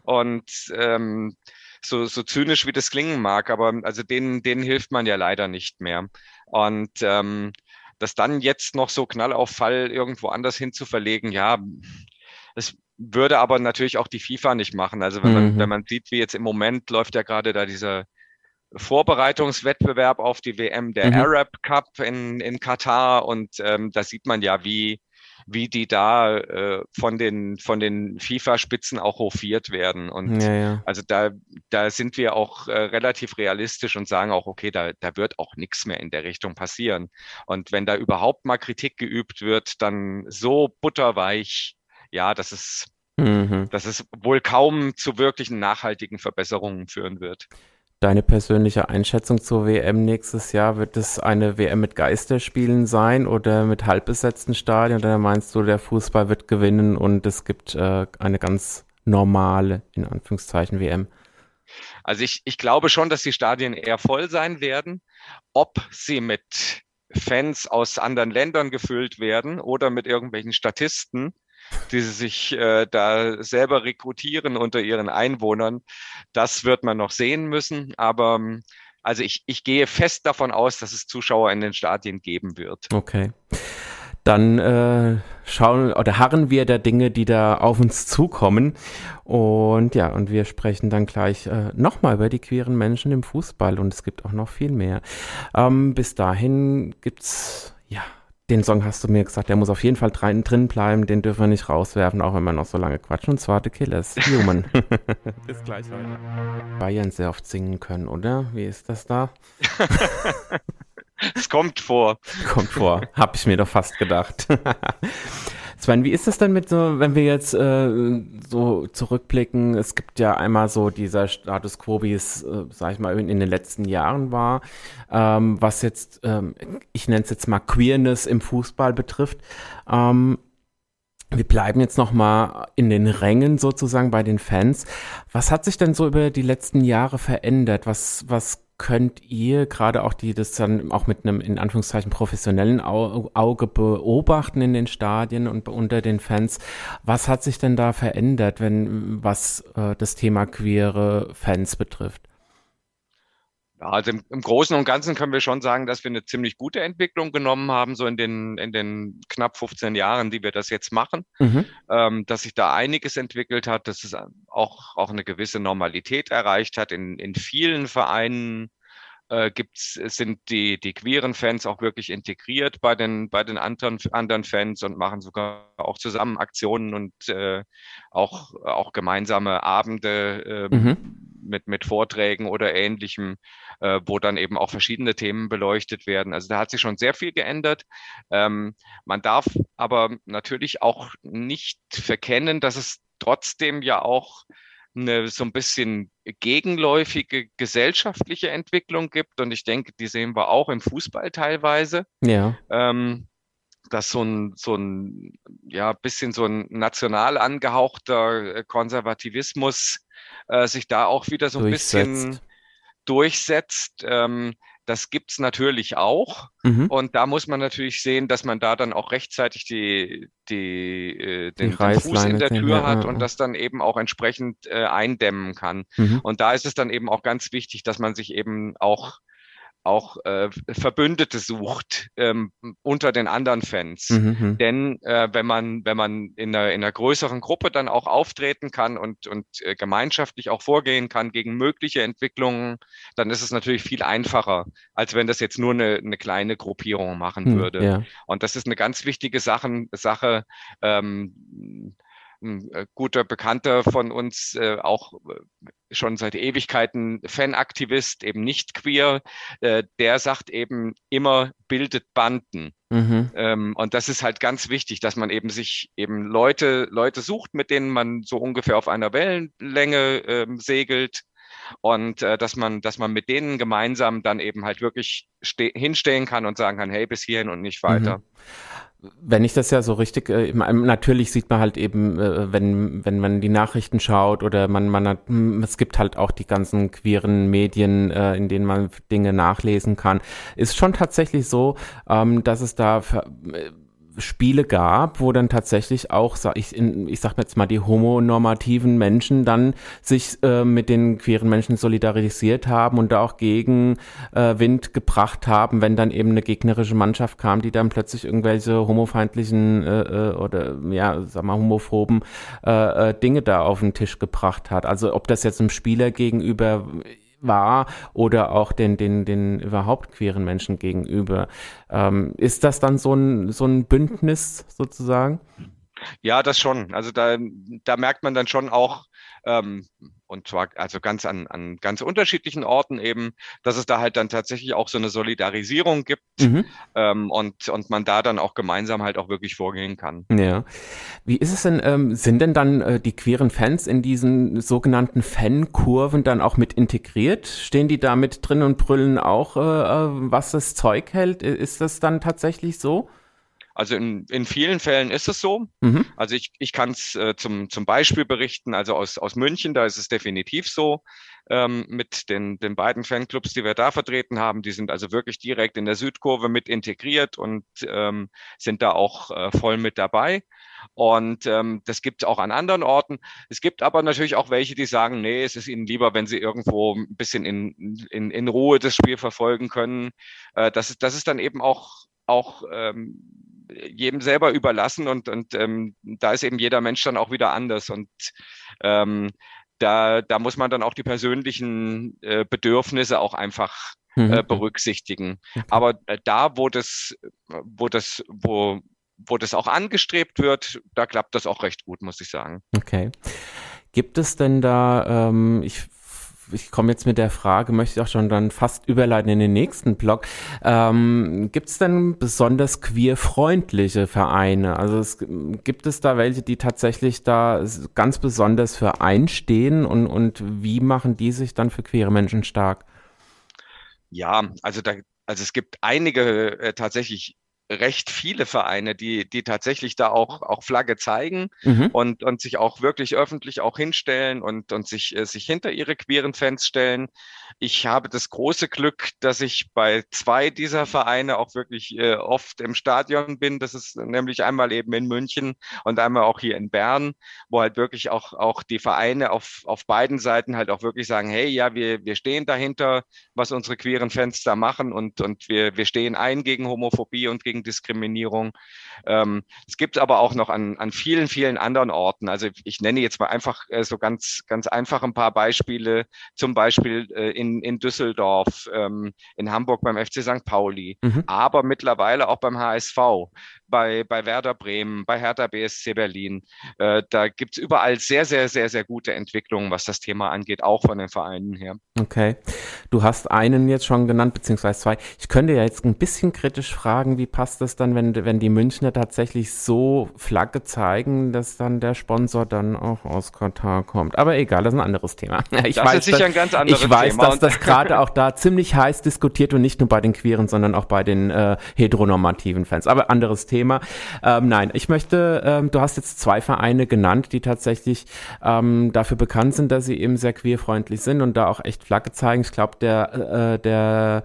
B: Und ähm, so, so zynisch wie das klingen mag, aber also denen, denen hilft man ja leider nicht mehr. Und ähm, das dann jetzt noch so Knall auf Fall irgendwo anders hin zu verlegen, ja, das würde aber natürlich auch die FIFA nicht machen. Also wenn man, mhm. wenn man sieht, wie jetzt im Moment läuft ja gerade da dieser Vorbereitungswettbewerb auf die WM, der mhm. Arab Cup in, in Katar. Und ähm, da sieht man ja, wie, wie die da äh, von den, von den FIFA-Spitzen auch hofiert werden. Und ja, ja. also da, da sind wir auch äh, relativ realistisch und sagen auch, okay, da, da wird auch nichts mehr in der Richtung passieren. Und wenn da überhaupt mal Kritik geübt wird, dann so butterweich, ja, dass es, mhm. dass es wohl kaum zu wirklichen nachhaltigen Verbesserungen führen wird.
A: Deine persönliche Einschätzung zur WM nächstes Jahr, wird es eine WM mit Geisterspielen sein oder mit halbbesetzten Stadien? Oder meinst du, der Fußball wird gewinnen und es gibt äh, eine ganz normale, in Anführungszeichen, WM?
B: Also ich, ich glaube schon, dass die Stadien eher voll sein werden. Ob sie mit Fans aus anderen Ländern gefüllt werden oder mit irgendwelchen Statisten, die sie sich äh, da selber rekrutieren unter ihren Einwohnern. Das wird man noch sehen müssen. Aber ähm, also ich, ich gehe fest davon aus, dass es Zuschauer in den Stadien geben wird.
A: Okay. Dann äh, schauen oder harren wir der Dinge, die da auf uns zukommen. Und ja, und wir sprechen dann gleich äh, nochmal über die queeren Menschen im Fußball und es gibt auch noch viel mehr. Ähm, bis dahin gibt's ja den Song hast du mir gesagt, der muss auf jeden Fall drin, bleiben, den dürfen wir nicht rauswerfen, auch wenn wir noch so lange quatschen. Und zwar The Killers, Human. Bis gleich weiter. Bayern sehr oft singen können, oder? Wie ist das da?
B: es kommt vor.
A: Kommt vor, hab ich mir doch fast gedacht. Sven, wie ist das denn mit so, wenn wir jetzt äh, so zurückblicken? Es gibt ja einmal so dieser Status quo, wie es, äh, sag ich mal, in, in den letzten Jahren war, ähm, was jetzt, ähm, ich nenne es jetzt mal Queerness im Fußball betrifft. Ähm, wir bleiben jetzt noch mal in den Rängen sozusagen bei den Fans. Was hat sich denn so über die letzten Jahre verändert? Was, was könnt ihr gerade auch die das dann auch mit einem in Anführungszeichen professionellen Auge beobachten in den Stadien und unter den Fans? Was hat sich denn da verändert, wenn was äh, das Thema queere Fans betrifft?
B: Ja, also im, im, Großen und Ganzen können wir schon sagen, dass wir eine ziemlich gute Entwicklung genommen haben, so in den, in den knapp 15 Jahren, die wir das jetzt machen, mhm. ähm, dass sich da einiges entwickelt hat, dass es auch, auch eine gewisse Normalität erreicht hat. In, in vielen Vereinen äh, gibt's, sind die, die queeren Fans auch wirklich integriert bei den, bei den anderen, anderen Fans und machen sogar auch zusammen Aktionen und äh, auch, auch gemeinsame Abende. Äh, mhm mit, mit Vorträgen oder ähnlichem, äh, wo dann eben auch verschiedene Themen beleuchtet werden. Also da hat sich schon sehr viel geändert. Ähm, man darf aber natürlich auch nicht verkennen, dass es trotzdem ja auch eine so ein bisschen gegenläufige gesellschaftliche Entwicklung gibt. Und ich denke, die sehen wir auch im Fußball teilweise. Ja. Ähm, dass so ein, so ein, ja, bisschen so ein national angehauchter äh, Konservativismus äh, sich da auch wieder so ein bisschen durchsetzt. Ähm, Das gibt's natürlich auch.
A: Mhm.
B: Und da muss man natürlich sehen, dass man da dann auch rechtzeitig die, die, äh, den,
A: Die
B: den Fuß in der Tür
A: ja,
B: hat
A: ja,
B: und das dann eben auch entsprechend äh, eindämmen kann.
A: Mhm.
B: Und da ist es dann eben auch ganz wichtig, dass man sich eben auch auch äh, Verbündete sucht ähm, unter den anderen Fans.
A: Mhm. mhm.
B: Denn äh, wenn man, wenn man in einer, in einer größeren Gruppe dann auch auftreten kann und, und äh, gemeinschaftlich auch vorgehen kann gegen mögliche Entwicklungen, dann ist es natürlich viel einfacher, als wenn das jetzt nur eine, eine kleine Gruppierung machen
A: Hm,
B: würde.
A: Ja.
B: Und das ist eine ganz wichtige Sachen, Sache. Ähm, ein äh, guter Bekannter von uns, äh, auch äh, schon seit Ewigkeiten Fanaktivist, eben nicht queer, äh, der sagt eben immer, bildet Banden.
A: Mhm.
B: Ähm, und das ist halt ganz wichtig, dass man eben sich eben Leute, Leute sucht, mit denen man so ungefähr auf einer Wellenlänge ähm, segelt. Und äh, dass man, dass man mit denen gemeinsam dann eben halt wirklich ste- hinstehen kann und sagen kann, hey, bis hierhin und nicht weiter.
A: Wenn ich das ja so richtig, äh, natürlich sieht man halt eben, äh, wenn, wenn man die Nachrichten schaut oder man, man hat, hm, es gibt halt auch die ganzen queeren Medien, äh, in denen man Dinge nachlesen kann. Ist schon tatsächlich so, ähm, dass es da Spiele gab, wo dann tatsächlich auch, sag ich, in, ich sag jetzt mal, die homonormativen Menschen dann sich äh, mit den queeren Menschen solidarisiert haben und da auch gegen äh, Wind gebracht haben, wenn dann eben eine gegnerische Mannschaft kam, die dann plötzlich irgendwelche homofeindlichen äh, äh, oder ja, sag mal, homophoben äh, äh, Dinge da auf den Tisch gebracht hat. Also ob das jetzt einem Spieler gegenüber war oder auch den, den, den überhaupt queeren Menschen gegenüber. Ähm, ist das dann so ein, so ein Bündnis sozusagen?
B: Ja, das schon. Also da, da merkt man dann schon auch, ähm, und zwar also ganz an, an ganz unterschiedlichen Orten eben, dass es da halt dann tatsächlich auch so eine Solidarisierung gibt
A: Mhm.
B: ähm, und, und man da dann auch gemeinsam halt auch wirklich vorgehen kann.
A: Ja. Wie ist es denn, ähm, sind denn dann äh, die queeren Fans in diesen sogenannten Fankurven dann auch mit integriert? Stehen die da mit drin und brüllen auch, äh, äh, was das Zeug hält? Ist das dann tatsächlich so?
B: Also in, in vielen Fällen ist es so.
A: Mhm.
B: Also ich, ich kann es äh, zum, zum Beispiel berichten, also aus, aus München, da ist es definitiv so, ähm, mit den, den beiden Fanclubs, die wir da vertreten haben. Die sind also wirklich direkt in der Südkurve mit integriert und ähm, sind da auch äh, voll mit dabei. Und ähm, das gibt es auch an anderen Orten. Es gibt aber natürlich auch welche, die sagen, nee, es ist ihnen lieber, wenn sie irgendwo ein bisschen in, in, in Ruhe das Spiel verfolgen können. Äh, das, ist, das ist dann eben auch, auch ähm, jedem selber überlassen und, und ähm, da ist eben jeder Mensch dann auch wieder anders und ähm, da, da muss man dann auch die persönlichen äh, Bedürfnisse auch einfach
A: Mhm.
B: äh, berücksichtigen. Aber äh, da, wo das, wo das, wo, wo das auch angestrebt wird, da klappt das auch recht gut, muss ich sagen.
A: Okay. Gibt es denn da, ähm, ich, ich komme jetzt mit der Frage, möchte ich auch schon dann fast überleiten in den nächsten Blog. Ähm, gibt es denn besonders queerfreundliche Vereine? Also es, gibt es da welche, die tatsächlich da ganz besonders für einstehen und, und wie machen die sich dann für queere Menschen stark?
B: Ja, also da, also es gibt einige äh, tatsächlich recht viele Vereine, die, die tatsächlich da auch, auch Flagge zeigen
A: Mhm.
B: und, und sich auch wirklich öffentlich auch hinstellen und, und sich, äh, sich hinter ihre queeren Fans stellen. Ich habe das große Glück, dass ich bei zwei dieser Vereine auch wirklich äh, oft im Stadion bin. Das ist nämlich einmal eben in München und einmal auch hier in Bern, wo halt wirklich auch, auch die Vereine auf, auf beiden Seiten halt auch wirklich sagen, hey, ja, wir, wir stehen dahinter, was unsere queeren Fans da machen und, und wir, wir stehen ein gegen Homophobie und gegen Diskriminierung. Ähm, es gibt aber auch noch an, an vielen, vielen anderen Orten. Also ich nenne jetzt mal einfach äh, so ganz, ganz einfach ein paar Beispiele. Zum Beispiel äh, in, in Düsseldorf, ähm, in Hamburg beim FC St. Pauli,
A: Mhm.
B: aber mittlerweile auch beim HSV, bei, bei Werder Bremen, bei Hertha BSC Berlin. Äh, da gibt es überall sehr, sehr, sehr, sehr gute Entwicklungen, was das Thema angeht, auch von den Vereinen her.
A: Okay. Du hast einen jetzt schon genannt, beziehungsweise zwei. Ich könnte ja jetzt ein bisschen kritisch fragen, wie passt das dann, wenn, wenn die Münchner tatsächlich so Flagge zeigen, dass dann der Sponsor dann auch aus Katar kommt. Aber egal, das ist ein anderes Thema. Ich
B: Das ist sicher ein ganz anderes
A: Ich weiß,
B: Thema
A: dass das gerade auch da ziemlich heiß diskutiert und nicht nur bei den Queeren, sondern auch bei den äh, heteronormativen Fans. Aber anderes Thema. Ähm, nein, ich möchte, ähm, du hast jetzt zwei Vereine genannt, die tatsächlich ähm, dafür bekannt sind, dass sie eben sehr queerfreundlich sind und da auch echt Flagge zeigen. Ich glaube, der, äh, der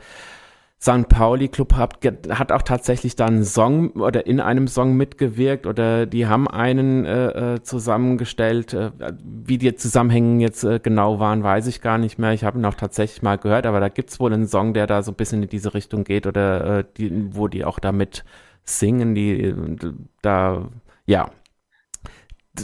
A: St. Pauli Club hat, hat auch tatsächlich da einen Song oder in einem Song mitgewirkt oder die haben einen äh, äh zusammengestellt. Äh, wie die Zusammenhänge jetzt äh, genau waren, weiß ich gar nicht mehr. Ich habe ihn auch tatsächlich mal gehört, aber da gibt's wohl einen Song, der da so ein bisschen in diese Richtung geht oder äh, die, wo die auch damit singen, die da, ja,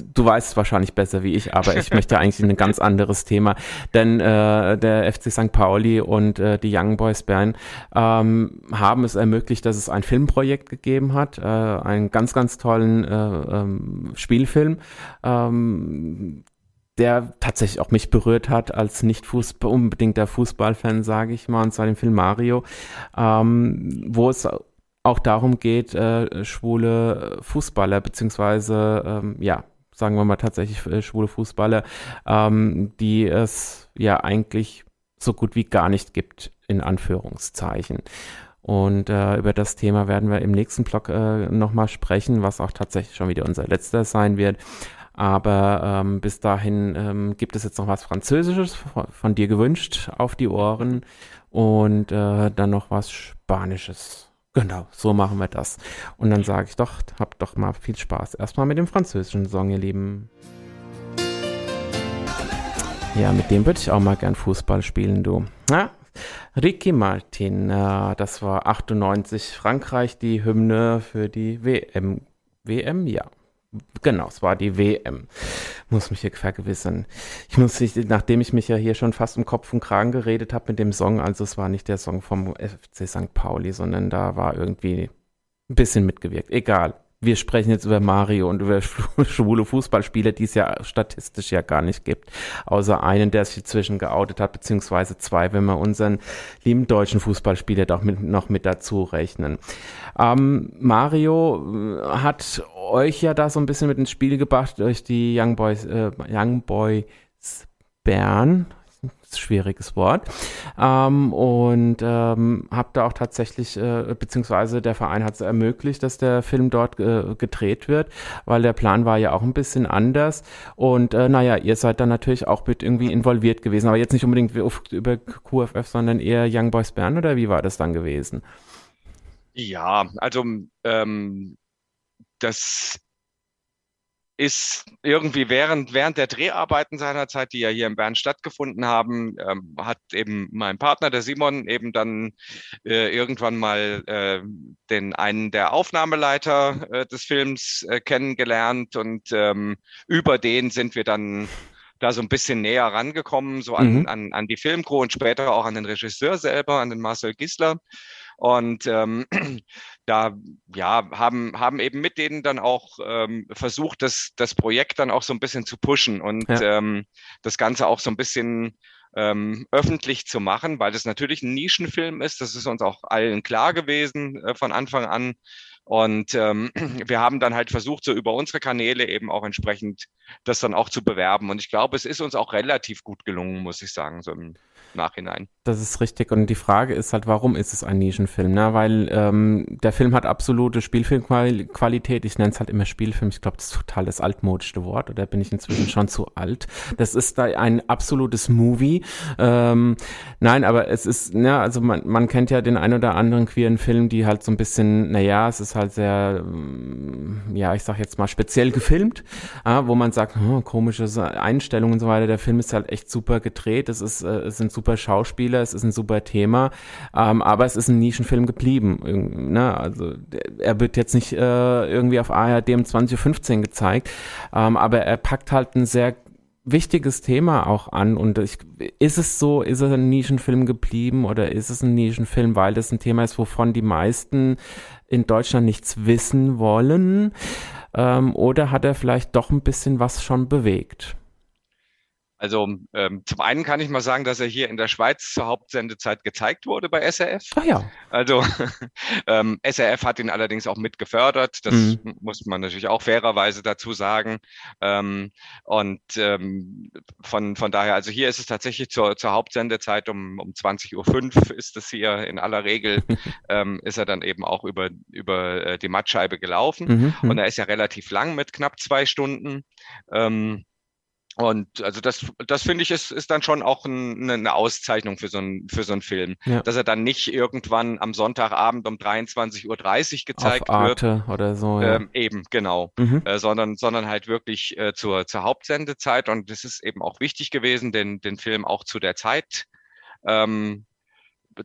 A: du weißt es wahrscheinlich besser wie ich, aber ich möchte eigentlich in ein ganz anderes Thema. Denn äh, der FC St. Pauli und äh, die Young Boys Bern ähm, haben es ermöglicht, dass es ein Filmprojekt gegeben hat, äh, einen ganz, ganz tollen äh, ähm, Spielfilm. Ähm, der tatsächlich auch mich berührt hat als nicht Fußball, unbedingter Fußballfan, sage ich mal, und zwar den Film Mario, ähm, wo es auch darum geht, äh, schwule Fußballer beziehungsweise ähm, ja sagen wir mal tatsächlich äh, schwule Fußballer, ähm, die es ja eigentlich so gut wie gar nicht gibt, in Anführungszeichen. Und äh, über das Thema werden wir im nächsten Blog äh, nochmal sprechen, was auch tatsächlich schon wieder unser letzter sein wird. Aber ähm, bis dahin ähm, gibt es jetzt noch was Französisches von, von dir gewünscht auf die Ohren und äh, dann noch was Spanisches. Genau, so machen wir das. Und dann sage ich doch, habt doch mal viel Spaß. Erstmal mit dem französischen Song, ihr Lieben. Ja, mit dem würde ich auch mal gern Fußball spielen, du. Ja, Ricky Martin, äh, das war 98 Frankreich, die Hymne für die WM. WM, ja. Genau, es war die WM. Muss mich hier vergewissern. Ich muss, nachdem ich mich ja hier schon fast um Kopf und Kragen geredet habe mit dem Song, also es war nicht der Song vom FC St. Pauli, sondern da war irgendwie ein bisschen mitgewirkt. Egal wir sprechen jetzt über Mario und über schwule Fußballspieler, die es ja statistisch ja gar nicht gibt. Außer einen, der sich inzwischen geoutet hat, beziehungsweise zwei, wenn wir unseren lieben deutschen Fußballspieler doch mit, noch mit dazu rechnen. Ähm, Mario äh, hat euch ja da so ein bisschen mit ins Spiel gebracht durch die Young Boys, äh, Young Boys Bern, schwieriges Wort. Ähm, und ähm, habe da auch tatsächlich, äh, beziehungsweise der Verein hat es ermöglicht, dass der Film dort äh, gedreht wird, weil der Plan war ja auch ein bisschen anders. Und äh, naja, ihr seid dann natürlich auch mit irgendwie involviert gewesen, aber jetzt nicht unbedingt über QFF, sondern eher Young Boys Bern oder wie war das dann gewesen?
B: Ja, also ähm, das ist irgendwie während, während der Dreharbeiten seinerzeit, die ja hier in Bern stattgefunden haben, ähm, hat eben mein Partner, der Simon, eben dann äh, irgendwann mal äh, den einen der Aufnahmeleiter äh, des Films äh, kennengelernt und ähm, über den sind wir dann da so ein bisschen näher rangekommen, so an, mhm. an, an die Filmcrew und später auch an den Regisseur selber, an den Marcel Gisler. Und ähm, da ja, haben, haben eben mit denen dann auch ähm, versucht, das, das Projekt dann auch so ein bisschen zu pushen und ja. ähm, das Ganze auch so ein bisschen ähm, öffentlich zu machen, weil das natürlich ein Nischenfilm ist. Das ist uns auch allen klar gewesen äh, von Anfang an. Und ähm, wir haben dann halt versucht, so über unsere Kanäle eben auch entsprechend das dann auch zu bewerben. Und ich glaube, es ist uns auch relativ gut gelungen, muss ich sagen, so im Nachhinein.
A: Das ist richtig. Und die Frage ist halt, warum ist es ein Nischenfilm? Ne? Weil ähm, der Film hat absolute Spielfilmqualität. Ich nenne es halt immer Spielfilm. Ich glaube, das ist total das altmodischste Wort. Oder bin ich inzwischen schon zu alt? Das ist da ein absolutes Movie. Ähm, nein, aber es ist, ne, also man, man kennt ja den ein oder anderen queeren Film, die halt so ein bisschen, naja, es ist halt sehr, mm, ja, ich sag jetzt mal speziell gefilmt, äh, wo man sagt, hm, komische Einstellungen und so weiter. Der Film ist halt echt super gedreht. Es ist, äh, es sind super Schauspieler, es ist ein super Thema, ähm, aber es ist ein Nischenfilm geblieben. Ne? Also er wird jetzt nicht äh, irgendwie auf ARD um 20.15 Uhr gezeigt, ähm, aber er packt halt ein sehr wichtiges Thema auch an und ich, ist es so, ist es ein Nischenfilm geblieben oder ist es ein Nischenfilm, weil das ein Thema ist, wovon die meisten in Deutschland nichts wissen wollen ähm, oder hat er vielleicht doch ein bisschen was schon bewegt?
B: Also ähm, zum einen kann ich mal sagen, dass er hier in der Schweiz zur Hauptsendezeit gezeigt wurde bei SRF.
A: Ah ja.
B: Also ähm, SRF hat ihn allerdings auch mit gefördert. Das mhm. muss man natürlich auch fairerweise dazu sagen. Ähm, und ähm, von, von daher, also hier ist es tatsächlich zur, zur Hauptsendezeit um, um 20.05 Uhr ist es hier in aller Regel, ähm, ist er dann eben auch über, über äh, die Mattscheibe gelaufen. Mhm. Und er ist ja relativ lang mit knapp zwei Stunden. Ähm, Und also das, das finde ich, ist, ist dann schon auch ein, eine Auszeichnung für so, ein, für so einen Film. Ja. Dass er dann nicht irgendwann am Sonntagabend um 23.30 Uhr gezeigt Auf Arte
A: wird. oder so. Ja.
B: Ähm, eben, genau. Mhm. Äh, sondern, sondern halt wirklich äh, zur, zur Hauptsendezeit. Und das ist eben auch wichtig gewesen, den, den Film auch zu der Zeit ähm,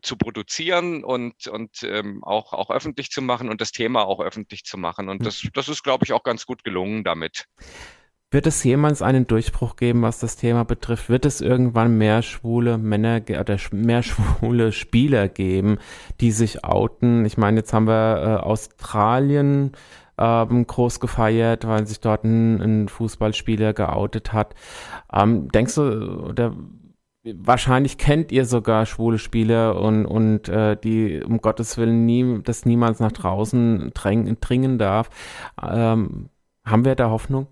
B: zu produzieren und, und ähm, auch, auch öffentlich zu machen und das Thema auch öffentlich zu machen. Und das, das ist, glaube ich, auch ganz gut gelungen damit.
A: Wird es jemals einen Durchbruch geben, was das Thema betrifft? Wird es irgendwann mehr schwule Männer oder mehr schwule Spieler geben, die sich outen? Ich meine, jetzt haben wir äh, Australien ähm, groß gefeiert, weil sich dort ein, ein Fußballspieler geoutet hat. Ähm, denkst du, oder wahrscheinlich kennt ihr sogar schwule Spieler und, und äh, die um Gottes Willen nie, das niemals nach draußen dringen, dringen darf. Ähm, haben wir da Hoffnung?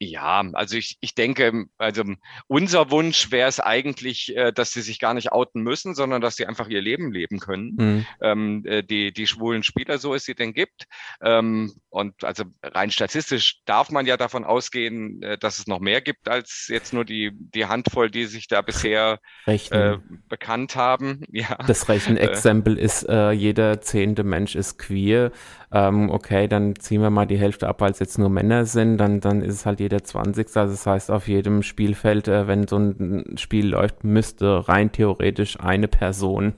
B: Ja, also ich, ich denke, also unser Wunsch wäre es eigentlich, äh, dass sie sich gar nicht outen müssen, sondern dass sie einfach ihr Leben leben können. Mhm. Ähm, äh, die, die schwulen Spieler, so es sie denn gibt. Ähm, und also rein statistisch darf man ja davon ausgehen, äh, dass es noch mehr gibt als jetzt nur die, die Handvoll, die sich da bisher äh, bekannt haben.
A: Ja. Das Rechenexempel äh, ist, äh, jeder zehnte Mensch ist queer ähm, okay, dann ziehen wir mal die Hälfte ab, weil es jetzt nur Männer sind, dann, dann ist es halt jeder 20. Also das heißt, auf jedem Spielfeld, äh, wenn so ein Spiel läuft, müsste rein theoretisch eine Person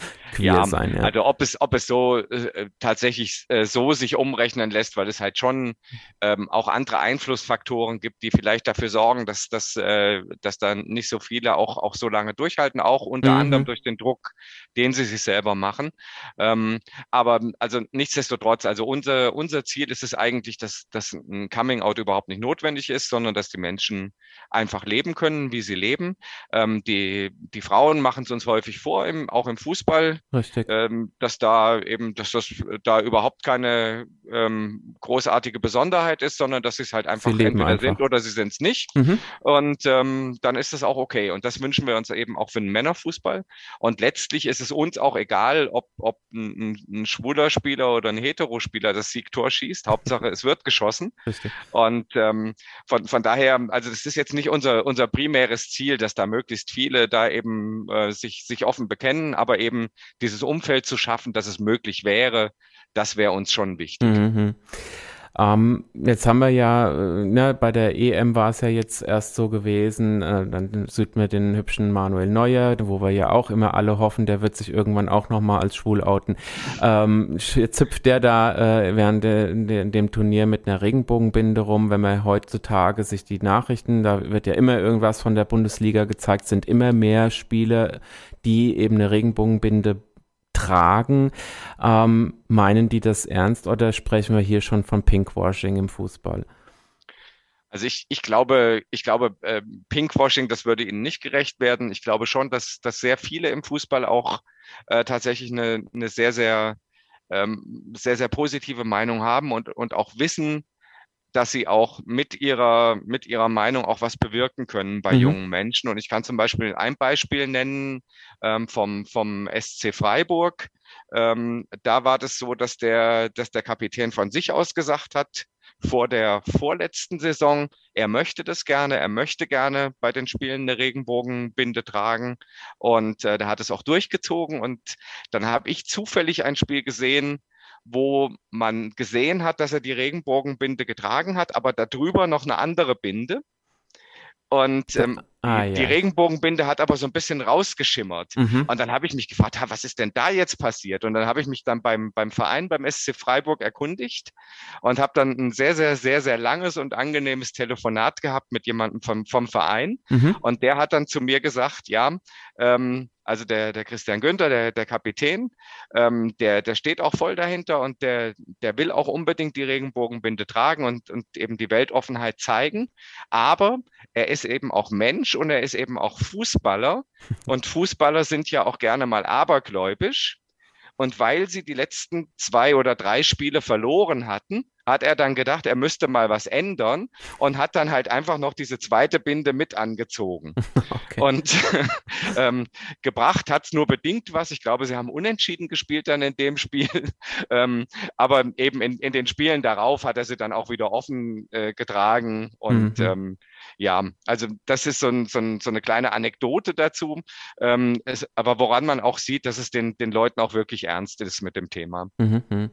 B: queer ja, sein. Ja. Also ob es, ob es so äh, tatsächlich äh, so sich umrechnen lässt, weil es halt schon ähm, auch andere Einflussfaktoren gibt, die vielleicht dafür sorgen, dass, dass, äh, dass dann nicht so viele auch, auch so lange durchhalten, auch unter mhm. anderem durch den Druck, den sie sich selber machen. Ähm, aber also nichtsdestotrotz, also unser, unser Ziel ist es eigentlich, dass, dass ein Coming Out überhaupt nicht notwendig ist, sondern dass die Menschen einfach leben können, wie sie leben. Ähm, die, die Frauen machen es uns häufig vor, im, auch im Fußball. Richtig. Ähm, dass da eben, dass das da überhaupt keine ähm, großartige Besonderheit ist, sondern dass sie es halt einfach entweder einfach. sind oder sie sind es nicht. Mhm. Und ähm, dann ist das auch okay. Und das wünschen wir uns eben auch für den Männerfußball. Und letztlich ist es uns auch egal, ob, ob ein, ein schwuler Spieler oder ein Heterospieler das Siegtor schießt. Hauptsache, es wird geschossen. Richtig. Und ähm, von, von daher, also das ist jetzt nicht unser, unser primäres Ziel, dass da möglichst viele da eben äh, sich, sich offen bekennen, aber eben dieses Umfeld zu schaffen, dass es möglich wäre, das wäre uns schon wichtig. Mhm.
A: Ähm, jetzt haben wir ja, äh, ne, bei der EM war es ja jetzt erst so gewesen, äh, dann sieht man den hübschen Manuel Neuer, wo wir ja auch immer alle hoffen, der wird sich irgendwann auch nochmal als schwul outen. Ähm, zipft der da äh, während de, de, dem Turnier mit einer Regenbogenbinde rum, wenn man heutzutage sich die Nachrichten, da wird ja immer irgendwas von der Bundesliga gezeigt, sind immer mehr Spiele, die eben eine Regenbogenbinde tragen. Ähm, meinen die das ernst oder sprechen wir hier schon von Pinkwashing im Fußball?
B: Also ich, ich glaube, ich glaube, äh, Pinkwashing, das würde ihnen nicht gerecht werden. Ich glaube schon, dass, dass sehr viele im Fußball auch äh, tatsächlich eine, eine sehr, sehr, ähm, sehr, sehr positive Meinung haben und, und auch wissen, dass sie auch mit ihrer, mit ihrer Meinung auch was bewirken können bei mhm. jungen Menschen. Und ich kann zum Beispiel ein Beispiel nennen ähm, vom, vom SC Freiburg. Ähm, da war das so, dass der, dass der Kapitän von sich aus gesagt hat, vor der vorletzten Saison, er möchte das gerne, er möchte gerne bei den Spielen eine Regenbogenbinde tragen und äh, der hat es auch durchgezogen und dann habe ich zufällig ein Spiel gesehen, wo man gesehen hat, dass er die Regenbogenbinde getragen hat, aber darüber noch eine andere Binde. Und ähm, ah, die, ja. die, Regenbogenbinde hat aber so ein bisschen rausgeschimmert. Mhm. Und dann habe ich mich gefragt, was ist denn da jetzt passiert? Und dann habe ich mich dann beim, beim Verein, beim SC Freiburg erkundigt und habe dann ein sehr, sehr, sehr, sehr langes und angenehmes Telefonat gehabt mit jemandem vom, vom Verein. Mhm. Und der hat dann zu mir gesagt, ja, ähm, also der, der Christian Günther, der, der Kapitän, ähm, der, der steht auch voll dahinter und der, der will auch unbedingt die Regenbogenbinde tragen und, und eben die Weltoffenheit zeigen. Aber er ist eben auch Mensch und er ist eben auch Fußballer. Und Fußballer sind ja auch gerne mal abergläubisch. Und weil sie die letzten zwei oder drei Spiele verloren hatten, hat er dann gedacht, er müsste mal was ändern und hat dann halt einfach noch diese zweite Binde mit angezogen. Okay. Und ähm, gebracht hat es nur bedingt was. Ich glaube, sie haben unentschieden gespielt dann in dem Spiel. ähm, aber eben in, in den Spielen darauf hat er sie dann auch wieder offen äh, getragen. Und mhm. ähm, ja, also das ist so, ein, so, ein, so eine kleine Anekdote dazu. Ähm, es, aber woran man auch sieht, dass es den, den Leuten auch wirklich ernst ist mit dem Thema. Mhm.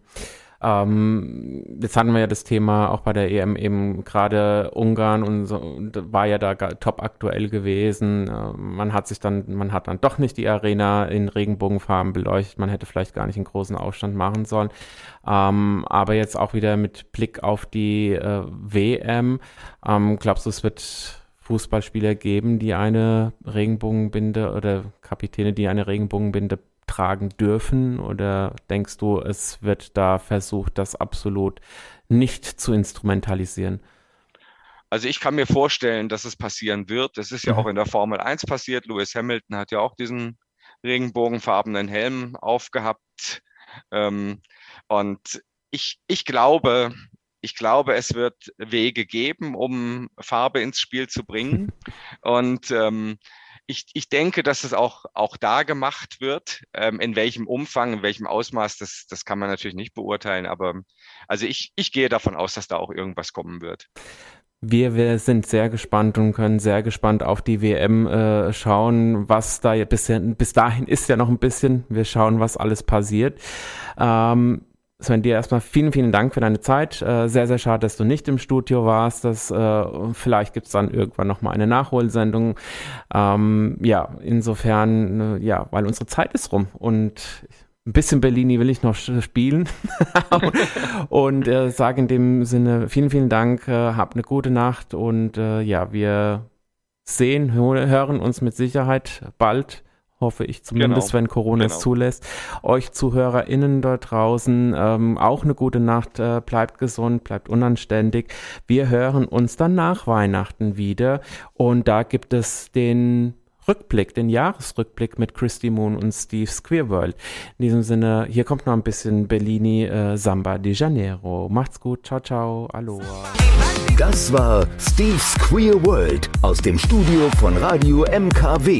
A: Ähm, jetzt hatten wir ja das Thema auch bei der EM eben gerade Ungarn und so, war ja da top aktuell gewesen. Äh, man hat sich dann, man hat dann doch nicht die Arena in Regenbogenfarben beleuchtet. Man hätte vielleicht gar nicht einen großen Aufstand machen sollen. Ähm, aber jetzt auch wieder mit Blick auf die äh, WM, ähm, glaubst du, es wird Fußballspieler geben, die eine Regenbogenbinde oder Kapitäne, die eine Regenbogenbinde tragen dürfen? Oder denkst du, es wird da versucht, das absolut nicht zu instrumentalisieren?
B: Also ich kann mir vorstellen, dass es passieren wird. Das ist ja mhm. auch in der Formel 1 passiert. Lewis Hamilton hat ja auch diesen regenbogenfarbenen Helm aufgehabt. Ähm, und ich, ich glaube, ich glaube, es wird Wege geben, um Farbe ins Spiel zu bringen. Und ähm, ich, ich denke, dass es auch, auch da gemacht wird. Ähm, in welchem Umfang, in welchem Ausmaß, das, das kann man natürlich nicht beurteilen. Aber also ich, ich gehe davon aus, dass da auch irgendwas kommen wird.
A: Wir, wir sind sehr gespannt und können sehr gespannt auf die WM äh, schauen, was da bis, bis dahin ist ja noch ein bisschen. Wir schauen, was alles passiert. Ähm, Sven, dir erstmal vielen, vielen Dank für deine Zeit. Äh, sehr, sehr schade, dass du nicht im Studio warst. Das, äh, vielleicht gibt es dann irgendwann nochmal eine Nachholsendung. Ähm, ja, insofern, äh, ja, weil unsere Zeit ist rum und ein bisschen Bellini will ich noch spielen. und äh, sage in dem Sinne vielen, vielen Dank, äh, habt eine gute Nacht und äh, ja, wir sehen, hören uns mit Sicherheit bald hoffe ich zumindest, genau. wenn Corona genau. es zulässt. Euch ZuhörerInnen dort draußen ähm, auch eine gute Nacht, äh, bleibt gesund, bleibt unanständig. Wir hören uns dann nach Weihnachten wieder und da gibt es den Rückblick, den Jahresrückblick mit Christy Moon und Steve's Queer World. In diesem Sinne, hier kommt noch ein bisschen Bellini äh, Samba de Janeiro. Macht's gut, ciao, ciao, aloha.
C: Das war Steve's Queer World aus dem Studio von Radio MKW.